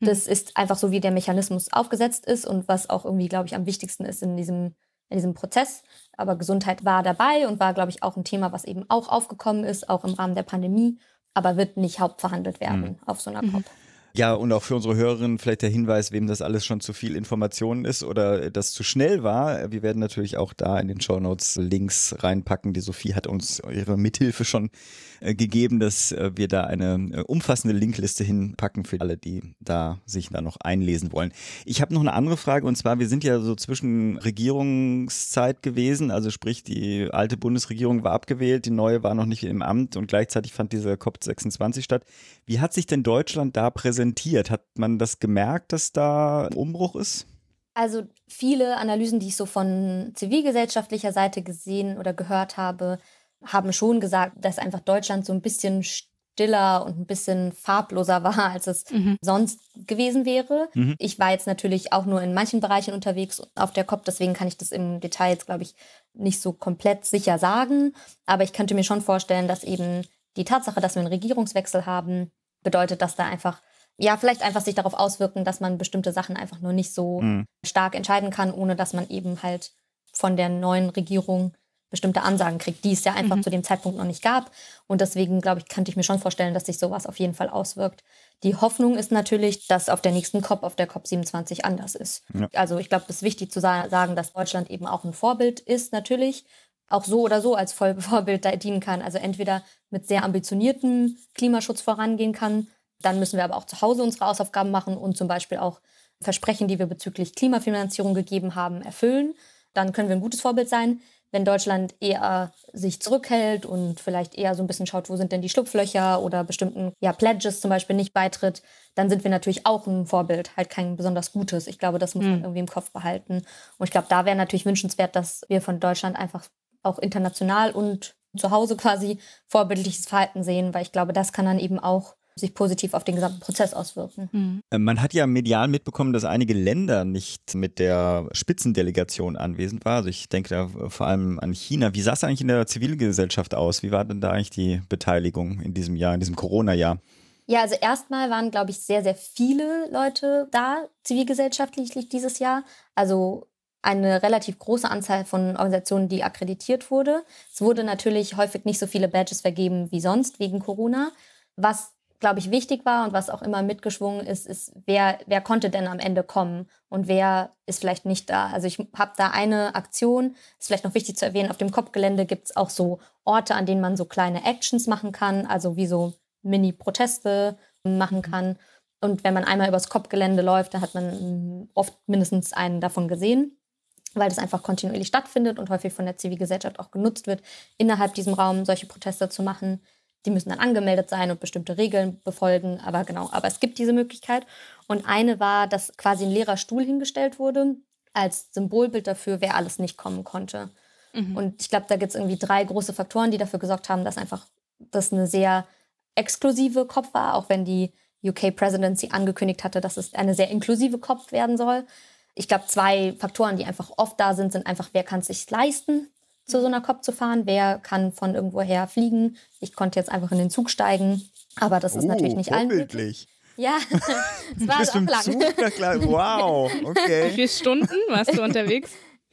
mhm. das ist einfach so, wie der Mechanismus aufgesetzt ist und was auch irgendwie, glaube ich, am wichtigsten ist in diesem in diesem Prozess. Aber Gesundheit war dabei und war, glaube ich, auch ein Thema, was eben auch aufgekommen ist, auch im Rahmen der Pandemie aber wird nicht hauptverhandelt werden mhm. auf so einer COP. Ja, und auch für unsere Hörerinnen vielleicht der Hinweis, wem das alles schon zu viel Informationen ist oder das zu schnell war. Wir werden natürlich auch da in den Show Notes Links reinpacken. Die Sophie hat uns ihre Mithilfe schon äh, gegeben, dass äh, wir da eine äh, umfassende Linkliste hinpacken für alle, die da sich da noch einlesen wollen. Ich habe noch eine andere Frage und zwar, wir sind ja so zwischen Regierungszeit gewesen, also sprich die alte Bundesregierung war abgewählt, die neue war noch nicht im Amt und gleichzeitig fand diese COP26 statt. Wie hat sich denn Deutschland da präsentiert? Hat man das gemerkt, dass da Umbruch ist? Also viele Analysen, die ich so von zivilgesellschaftlicher Seite gesehen oder gehört habe, haben schon gesagt, dass einfach Deutschland so ein bisschen stiller und ein bisschen farbloser war, als es mhm. sonst gewesen wäre. Mhm. Ich war jetzt natürlich auch nur in manchen Bereichen unterwegs auf der COP, deswegen kann ich das im Detail jetzt, glaube ich, nicht so komplett sicher sagen. Aber ich könnte mir schon vorstellen, dass eben die Tatsache, dass wir einen Regierungswechsel haben, bedeutet, dass da einfach ja, vielleicht einfach sich darauf auswirken, dass man bestimmte Sachen einfach nur nicht so mhm. stark entscheiden kann, ohne dass man eben halt von der neuen Regierung bestimmte Ansagen kriegt, die es ja einfach mhm. zu dem Zeitpunkt noch nicht gab. Und deswegen, glaube ich, könnte ich mir schon vorstellen, dass sich sowas auf jeden Fall auswirkt. Die Hoffnung ist natürlich, dass auf der nächsten COP, auf der COP 27 anders ist. Ja. Also ich glaube, es ist wichtig zu sagen, dass Deutschland eben auch ein Vorbild ist, natürlich. Auch so oder so als (laughs) Vorbild dienen kann. Also entweder mit sehr ambitioniertem Klimaschutz vorangehen kann. Dann müssen wir aber auch zu Hause unsere Hausaufgaben machen und zum Beispiel auch Versprechen, die wir bezüglich Klimafinanzierung gegeben haben, erfüllen. Dann können wir ein gutes Vorbild sein. wenn Deutschland eher sich zurückhält und vielleicht eher so ein bisschen schaut, wo sind denn die Schlupflöcher oder bestimmten ja, Pledges zum Beispiel nicht beitritt, dann sind wir natürlich auch ein Vorbild, halt kein besonders gutes. Ich glaube, das muss man irgendwie im Kopf behalten. Und ich glaube, da wäre natürlich wünschenswert, dass wir von Deutschland einfach auch international und zu Hause quasi vorbildliches Verhalten sehen, weil ich glaube, das kann dann eben auch sich positiv auf den gesamten Prozess auswirken. Mhm. Man hat ja medial mitbekommen, dass einige Länder nicht mit der Spitzendelegation anwesend waren. Also ich denke da vor allem an China. Wie sah es eigentlich in der Zivilgesellschaft aus? Wie war denn da eigentlich die Beteiligung in diesem Jahr, in diesem Corona-Jahr? Ja, also erstmal waren, glaube ich, sehr, sehr viele Leute da, zivilgesellschaftlich dieses Jahr. Also eine relativ große Anzahl von Organisationen, die akkreditiert wurde. Es wurde natürlich häufig nicht so viele Badges vergeben wie sonst wegen Corona. Was, glaube ich, wichtig war und was auch immer mitgeschwungen ist, ist, wer, wer konnte denn am Ende kommen und wer ist vielleicht nicht da. Also ich habe da eine Aktion, ist vielleicht noch wichtig zu erwähnen, auf dem Kopfgelände gibt es auch so Orte, an denen man so kleine Actions machen kann, also wie so Mini-Proteste machen kann. Und wenn man einmal übers Kopfgelände läuft, dann hat man mm, oft mindestens einen davon gesehen weil das einfach kontinuierlich stattfindet und häufig von der Zivilgesellschaft auch genutzt wird, innerhalb diesem Raum solche Proteste zu machen. Die müssen dann angemeldet sein und bestimmte Regeln befolgen. Aber genau, aber es gibt diese Möglichkeit. Und eine war, dass quasi ein leerer Stuhl hingestellt wurde, als Symbolbild dafür, wer alles nicht kommen konnte. Mhm. Und ich glaube, da gibt es irgendwie drei große Faktoren, die dafür gesorgt haben, dass einfach das eine sehr exklusive COP war, auch wenn die UK Presidency angekündigt hatte, dass es eine sehr inklusive COP werden soll ich glaube, zwei Faktoren, die einfach oft da sind, sind einfach, wer kann es sich leisten, zu so einer COP zu fahren, wer kann von irgendwoher fliegen. Ich konnte jetzt einfach in den Zug steigen, aber das ist natürlich nicht allen möglich. vorbildlich. Ja, (laughs) es war auch im lang. Zug Gla- Wow, Wie okay. viele Stunden warst du unterwegs?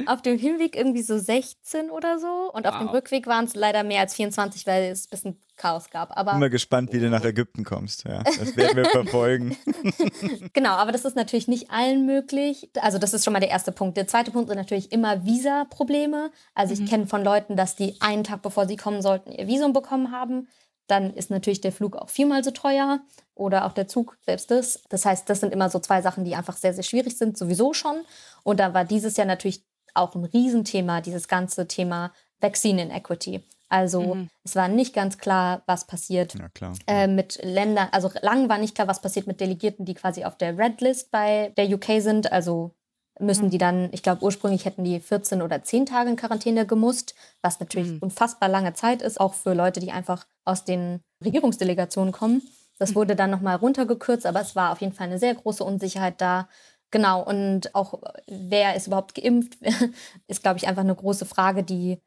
Auf dem Hinweg irgendwie so 16 oder so und auf dem Wow. Rückweg waren es leider mehr als 24, weil es ein bisschen Chaos gab. Aber Bin mal gespannt, wie du nach Ägypten kommst. Ja, das werden wir verfolgen. (laughs) (laughs) Genau, aber das ist natürlich nicht allen möglich. Also das ist schon mal der erste Punkt. Der zweite Punkt sind natürlich immer Visa-Probleme. Also ich kenne von Leuten, dass die einen Tag bevor sie kommen sollten, ihr Visum bekommen haben. Dann ist natürlich der Flug auch viermal so teuer oder auch der Zug, selbst das. Das heißt, das sind immer so zwei Sachen, die einfach sehr, sehr schwierig sind, sowieso schon. Und da war dieses Jahr natürlich auch ein Riesenthema, dieses ganze Thema Vaccine Inequity. Also Mhm. es war nicht ganz klar, was passiert Ja, klar. äh, mit Ländern, also lang war nicht klar, was passiert mit Delegierten, die quasi auf der Red List bei der UK sind. Also müssen die dann, ich glaube ursprünglich hätten die 14 oder 10 Tage in Quarantäne gemusst, was natürlich Mhm. unfassbar lange Zeit ist, auch für Leute, die einfach aus den Regierungsdelegationen kommen. Das wurde dann nochmal runtergekürzt, aber es war auf jeden Fall eine sehr große Unsicherheit da. Genau, und auch wer ist überhaupt geimpft, (laughs) ist, glaube ich, einfach eine große Frage, die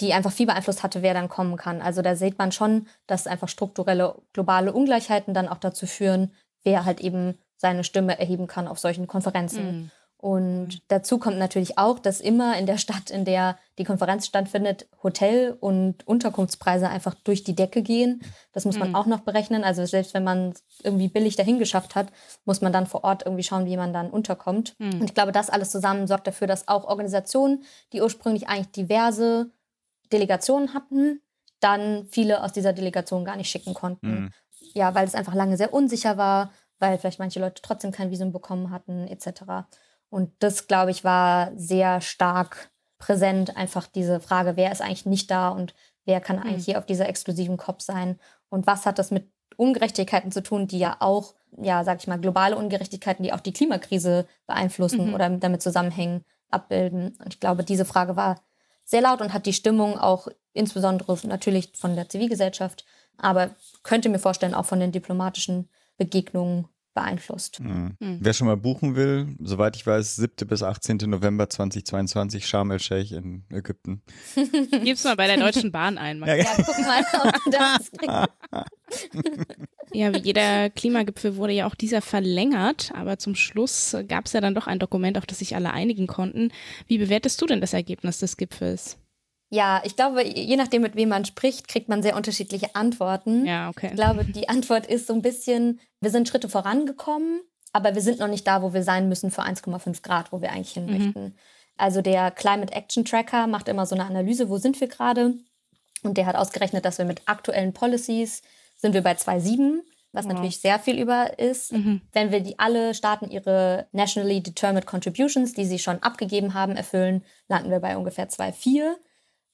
die einfach viel beeinflusst hatte, wer dann kommen kann. Also da sieht man schon, dass einfach strukturelle globale Ungleichheiten dann auch dazu führen, wer halt eben seine Stimme erheben kann auf solchen Konferenzen. Mhm. Und dazu kommt natürlich auch, dass immer in der Stadt, in der die Konferenz stattfindet, Hotel- und Unterkunftspreise einfach durch die Decke gehen. Das muss man Mhm. auch noch berechnen. Also selbst wenn man es irgendwie billig dahin geschafft hat, muss man dann vor Ort irgendwie schauen, wie man dann unterkommt. Mhm. Und ich glaube, das alles zusammen sorgt dafür, dass auch Organisationen, die ursprünglich eigentlich diverse Delegationen hatten, dann viele aus dieser Delegation gar nicht schicken konnten. Mhm. Ja, weil es einfach lange sehr unsicher war, weil vielleicht manche Leute trotzdem kein Visum bekommen hatten, etc. Und das, glaube ich, war sehr stark präsent, einfach diese Frage, wer ist eigentlich nicht da und wer kann eigentlich hier auf dieser exklusiven COP sein und was hat das mit Ungerechtigkeiten zu tun, die ja auch, ja, sag ich mal, globale Ungerechtigkeiten, die auch die Klimakrise beeinflussen Mhm. oder damit zusammenhängen, abbilden. Und ich glaube, diese Frage war sehr laut und hat die Stimmung auch insbesondere natürlich von der Zivilgesellschaft, aber könnte mir vorstellen, auch von den diplomatischen Begegnungen beeinflusst. Mhm. Mhm. Wer schon mal buchen will, soweit ich weiß, 7. bis 18. November 2022, Sharm el-Sheikh in Ägypten. Gib's mal bei der Deutschen Bahn ein. Ja, Ja, guck mal, ob du das (laughs) Ja, wie jeder Klimagipfel wurde ja auch dieser verlängert, aber zum Schluss gab es ja dann doch ein Dokument, auf das sich alle einigen konnten. Wie bewertest du denn das Ergebnis des Gipfels? Ja, ich glaube, je nachdem, mit wem man spricht, kriegt man sehr unterschiedliche Antworten. Ja, okay. Ich glaube, die Antwort ist so ein bisschen, wir sind Schritte vorangekommen, aber wir sind noch nicht da, wo wir sein müssen für 1,5 Grad, wo wir eigentlich hin Mhm. möchten. Also der Climate Action Tracker macht immer so eine Analyse, wo sind wir gerade? Und der hat ausgerechnet, dass wir mit aktuellen Policies sind wir bei 2,7, was Wow. natürlich sehr viel über ist. Mhm. Wenn wir die alle Staaten ihre nationally determined contributions, die sie schon abgegeben haben, erfüllen, landen wir bei ungefähr 2,4.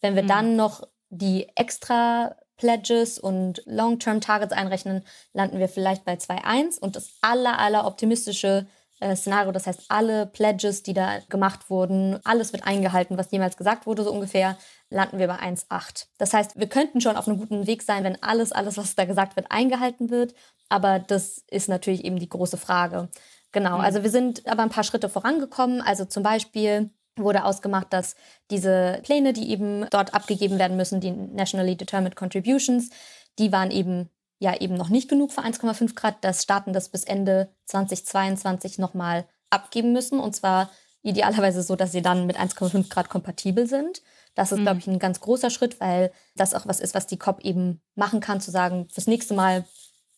Wenn wir Mhm. dann noch die extra Pledges und Long-Term Targets einrechnen, landen wir vielleicht bei 2,1 und das aller, aller optimistische äh, Szenario, das heißt alle Pledges, die da gemacht wurden, alles wird eingehalten, was jemals gesagt wurde, so ungefähr, landen wir bei 1,8. Das heißt, wir könnten schon auf einem guten Weg sein, wenn alles, alles, was da gesagt wird, eingehalten wird, aber das ist natürlich eben die große Frage. Genau, Mhm. also wir sind aber ein paar Schritte vorangekommen, also zum Beispiel wurde ausgemacht, dass diese Pläne, die eben dort abgegeben werden müssen, die Nationally Determined Contributions, die waren eben ja eben noch nicht genug für 1,5 Grad, dass Staaten das bis Ende 2022 nochmal abgeben müssen. Und zwar idealerweise so, dass sie dann mit 1,5 Grad kompatibel sind. Das ist, Mhm. glaube ich, ein ganz großer Schritt, weil das auch was ist, was die COP eben machen kann, zu sagen, fürs nächste Mal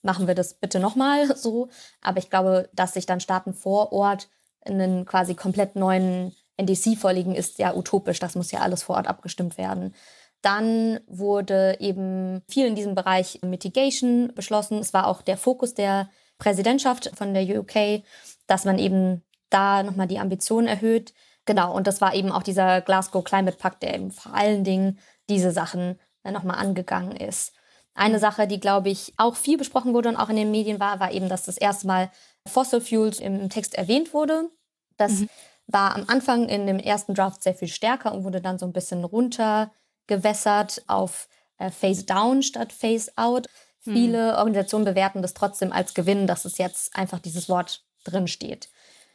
machen wir das bitte nochmal (laughs) so. Aber ich glaube, dass sich dann Staaten vor Ort einen quasi komplett neuen NDC vorlegen, ist ja utopisch. Das muss ja alles vor Ort abgestimmt werden. Dann wurde eben viel in diesem Bereich Mitigation beschlossen. Es war auch der Fokus der Präsidentschaft von der UK, dass man eben da nochmal die Ambitionen erhöht. Genau, und das war eben auch dieser Glasgow Climate Pact, der eben vor allen Dingen diese Sachen nochmal angegangen ist. Eine Sache, die, glaube ich, auch viel besprochen wurde und auch in den Medien war, war eben, dass das erste Mal Fossil Fuels im Text erwähnt wurde. Das Mhm. War am Anfang in dem ersten Draft sehr viel stärker und wurde dann so ein bisschen runtergewässert auf äh, Phase Down statt Phase Out. Mhm. Viele Organisationen bewerten das trotzdem als Gewinn, dass es jetzt einfach dieses Wort drin steht.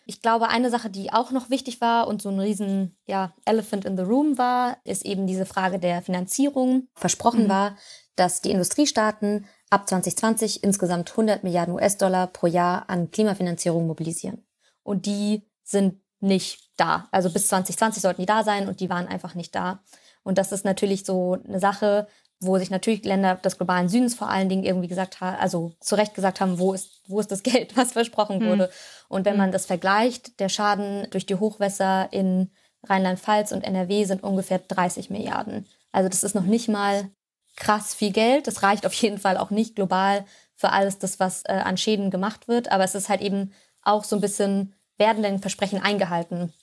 Ich glaube, eine Sache, die auch noch wichtig war und so ein riesen ja, Elephant in the Room war, ist eben diese Frage der Finanzierung. Versprochen Mhm. war, dass die Industriestaaten ab 2020 insgesamt 100 Milliarden US-Dollar pro Jahr an Klimafinanzierung mobilisieren. Und die sind nicht da. Also bis 2020 sollten die da sein und die waren einfach nicht da. Und das ist natürlich so eine Sache, wo sich natürlich Länder des globalen Südens vor allen Dingen irgendwie gesagt haben, also zu Recht gesagt haben, wo ist, wo ist das Geld, (laughs) was versprochen Hm. wurde. Und wenn Hm. man das vergleicht, der Schaden durch die Hochwässer in Rheinland-Pfalz und NRW sind ungefähr 30 Milliarden. Also das ist noch nicht mal krass viel Geld. Das reicht auf jeden Fall auch nicht global für alles das, was äh, an Schäden gemacht wird. Aber es ist halt eben auch so ein bisschen, werden denn Versprechen eingehalten?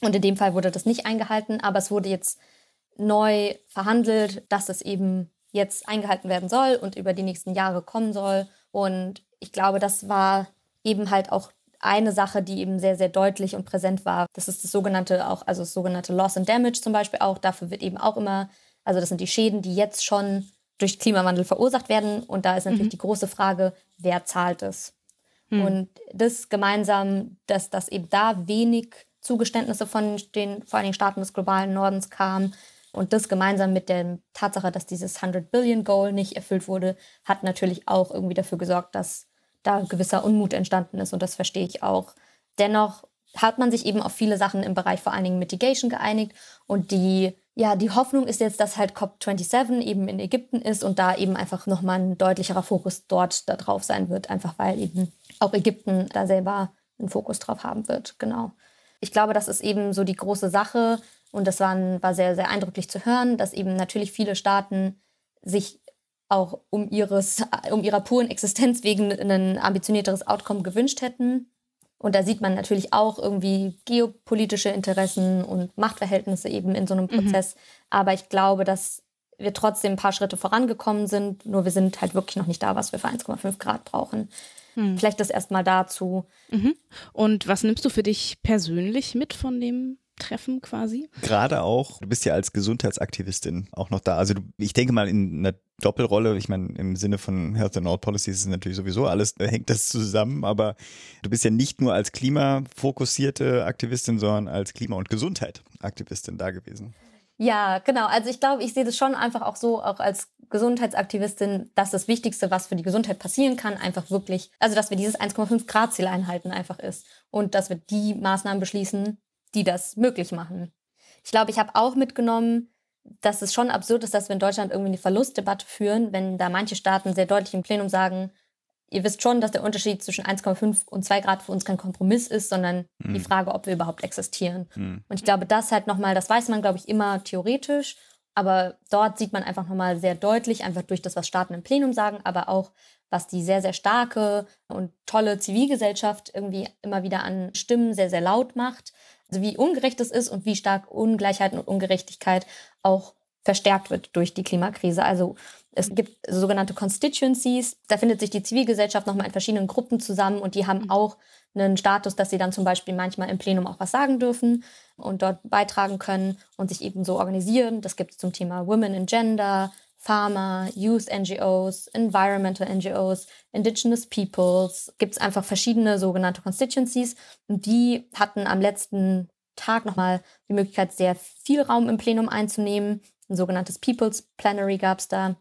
Und in dem Fall wurde das nicht eingehalten, aber es wurde jetzt neu verhandelt, dass es eben jetzt eingehalten werden soll und über die nächsten Jahre kommen soll. Und ich glaube, das war eben halt auch eine Sache, die eben sehr, sehr deutlich und präsent war. Das ist das sogenannte auch, also das sogenannte Loss and Damage zum Beispiel auch. Dafür wird eben auch immer, also das sind die Schäden, die jetzt schon durch Klimawandel verursacht werden. Und da ist natürlich Mhm. die große Frage, wer zahlt es? Hm. Und das gemeinsam, dass, dass eben da wenig Zugeständnisse von den vor allen Dingen Staaten des globalen Nordens kamen und das gemeinsam mit der Tatsache, dass dieses 100 Billion Goal nicht erfüllt wurde, hat natürlich auch irgendwie dafür gesorgt, dass da gewisser Unmut entstanden ist und das verstehe ich auch. Dennoch hat man sich eben auf viele Sachen im Bereich vor allen Dingen Mitigation geeinigt und die ja, die Hoffnung ist jetzt, dass halt COP27 eben in Ägypten ist und da eben einfach nochmal ein deutlicherer Fokus dort da drauf sein wird, einfach weil eben auch Ägypten da selber einen Fokus drauf haben wird, genau. Ich glaube, das ist eben so die große Sache und das war, war sehr, sehr eindrücklich zu hören, dass eben natürlich viele Staaten sich auch um, ihres, um ihrer puren Existenz wegen ein ambitionierteres Outcome gewünscht hätten. Und da sieht man natürlich auch irgendwie geopolitische Interessen und Machtverhältnisse eben in so einem Mhm. Prozess. Aber ich glaube, dass wir trotzdem ein paar Schritte vorangekommen sind. Nur wir sind halt wirklich noch nicht da, was wir für 1,5 Grad brauchen. Hm. Vielleicht das erstmal dazu. Mhm. Und was nimmst du für dich persönlich mit von dem Treffen quasi? Gerade auch, du bist ja als Gesundheitsaktivistin auch noch da. Also du, ich denke mal in einer Doppelrolle, ich meine im Sinne von Health and All Policies ist natürlich sowieso alles, da hängt das zusammen, aber du bist ja nicht nur als klimafokussierte Aktivistin, sondern als Klima- und Gesundheit-Aktivistin da gewesen. Ja, genau. Also ich glaube, ich sehe das schon einfach auch so, auch als Gesundheitsaktivistin, dass das Wichtigste, was für die Gesundheit passieren kann, einfach wirklich, also dass wir dieses 1,5 Grad Ziel einhalten einfach ist und dass wir die Maßnahmen beschließen, die das möglich machen. Ich glaube, ich habe auch mitgenommen, dass es schon absurd ist, dass wir in Deutschland irgendwie eine Verlustdebatte führen, wenn da manche Staaten sehr deutlich im Plenum sagen, ihr wisst schon, dass der Unterschied zwischen 1,5 und 2 Grad für uns kein Kompromiss ist, sondern die Hm. Frage, ob wir überhaupt existieren. Hm. Und ich glaube, das halt nochmal, das weiß man, glaube ich, immer theoretisch, aber dort sieht man einfach nochmal sehr deutlich, einfach durch das, was Staaten im Plenum sagen, aber auch, was die sehr, sehr starke und tolle Zivilgesellschaft irgendwie immer wieder an Stimmen sehr, sehr laut macht. Also wie ungerecht es ist und wie stark Ungleichheit und Ungerechtigkeit auch verstärkt wird durch die Klimakrise. Also es gibt sogenannte Constituencies, da findet sich die Zivilgesellschaft nochmal in verschiedenen Gruppen zusammen und die haben mhm. auch einen Status, dass sie dann zum Beispiel manchmal im Plenum auch was sagen dürfen und dort beitragen können und sich eben so organisieren. Das gibt es zum Thema Women in Gender, Pharma, Youth NGOs, Environmental NGOs, Indigenous Peoples. Gibt es einfach verschiedene sogenannte Constituencies und die hatten am letzten Tag nochmal die Möglichkeit, sehr viel Raum im Plenum einzunehmen. Ein sogenanntes People's Plenary gab es da.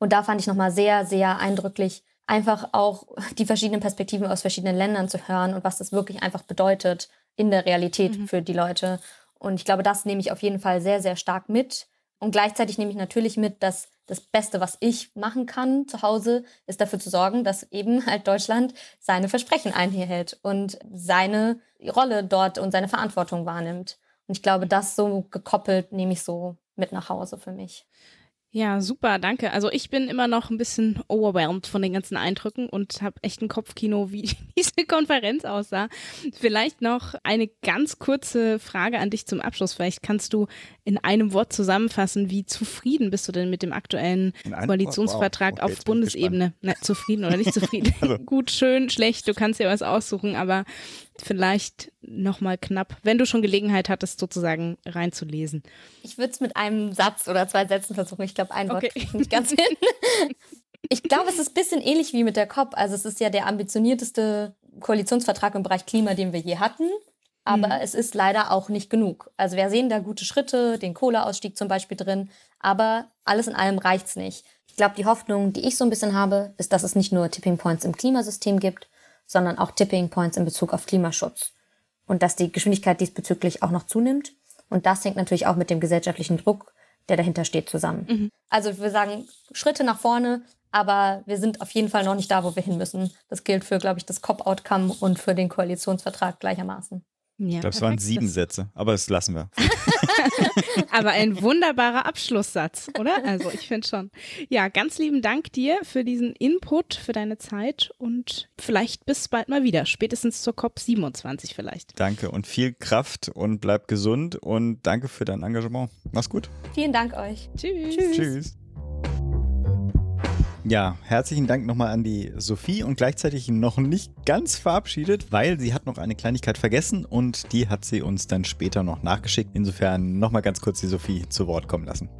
Und da fand ich nochmal sehr, sehr eindrücklich, einfach auch die verschiedenen Perspektiven aus verschiedenen Ländern zu hören und was das wirklich einfach bedeutet in der Realität mhm. für die Leute. Und ich glaube, das nehme ich auf jeden Fall sehr, sehr stark mit. Und gleichzeitig nehme ich natürlich mit, dass das Beste, was ich machen kann zu Hause, ist dafür zu sorgen, dass eben halt Deutschland seine Versprechen einhält und seine Rolle dort und seine Verantwortung wahrnimmt. Und ich glaube, das so gekoppelt nehme ich so mit nach Hause für mich. Ja, super, danke. Also ich bin immer noch ein bisschen overwhelmed von den ganzen Eindrücken und habe echt ein Kopfkino, (laughs) wie diese Konferenz aussah. Vielleicht noch eine ganz kurze Frage an dich zum Abschluss. Vielleicht kannst du in einem Wort zusammenfassen, wie zufrieden bist du denn mit dem aktuellen Koalitionsvertrag wow. okay, auf Bundesebene? Na, zufrieden oder nicht (laughs) zufrieden? also. Gut, schön, schlecht, du kannst dir was aussuchen, aber vielleicht nochmal knapp, wenn du schon Gelegenheit hattest, sozusagen reinzulesen. Ich würde es mit einem Satz oder zwei Sätzen versuchen. Ich glaube, ein Wort okay. nicht ganz hin. (laughs) Ich glaube, es ist ein bisschen ähnlich wie mit der COP. Also es ist ja der ambitionierteste Koalitionsvertrag im Bereich Klima, den wir je hatten. Aber mhm. es ist leider auch nicht genug. Also wir sehen da gute Schritte, den Kohleausstieg zum Beispiel drin. Aber alles in allem reicht es nicht. Ich glaube, die Hoffnung, die ich so ein bisschen habe, ist, dass es nicht nur Tipping Points im Klimasystem gibt, sondern auch Tipping Points in Bezug auf Klimaschutz. Und dass die Geschwindigkeit diesbezüglich auch noch zunimmt. Und das hängt natürlich auch mit dem gesellschaftlichen Druck, der dahinter steht, zusammen. Mhm. Also wir sagen Schritte nach vorne, aber wir sind auf jeden Fall noch nicht da, wo wir hin müssen. Das gilt für, glaube ich, das COP-Outcome und für den Koalitionsvertrag gleichermaßen. Ja, ich glaube, es waren sieben Sätze, aber das lassen wir. (laughs) aber ein wunderbarer Abschlusssatz, oder? Also ich finde schon. Ja, ganz lieben Dank dir für diesen Input, für deine Zeit und vielleicht bis bald mal wieder, spätestens zur COP 27 vielleicht. Danke und viel Kraft und bleib gesund und danke für dein Engagement. Mach's gut. Vielen Dank euch. Tschüss. Tschüss. Tschüss. Ja, herzlichen Dank nochmal an die Sophie und gleichzeitig noch nicht ganz verabschiedet, weil sie hat noch eine Kleinigkeit vergessen und die hat sie uns dann später noch nachgeschickt. Insofern nochmal ganz kurz die Sophie zu Wort kommen lassen.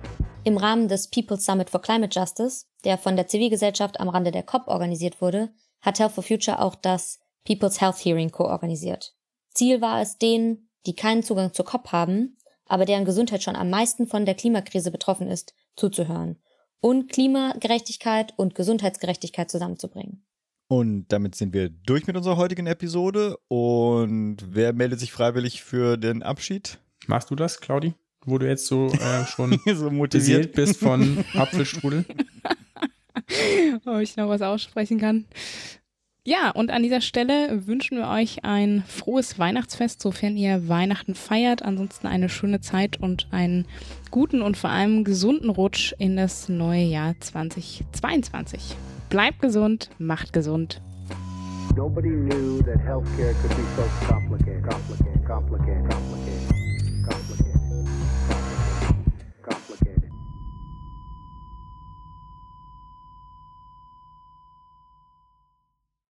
Im Rahmen des People's Summit for Climate Justice, der von der Zivilgesellschaft am Rande der COP organisiert wurde, hat Health for Future auch das People's Health Hearing koorganisiert. Ziel war es, denen, die keinen Zugang zur COP haben, aber deren Gesundheit schon am meisten von der Klimakrise betroffen ist, zuzuhören und Klimagerechtigkeit und Gesundheitsgerechtigkeit zusammenzubringen. Und damit sind wir durch mit unserer heutigen Episode. Und wer meldet sich freiwillig für den Abschied? Machst du das, Claudi? Wo du jetzt so äh, schon (laughs) so motiviert bist von Apfelstrudel? (laughs) Ob ich noch was aussprechen kann. Ja, und an dieser Stelle wünschen wir euch ein frohes Weihnachtsfest, sofern ihr Weihnachten feiert. Ansonsten eine schöne Zeit und einen guten und vor allem gesunden Rutsch in das neue Jahr 2022. Bleibt gesund, macht gesund. Nobody knew that healthcare could be so complicated, complicated, complicated.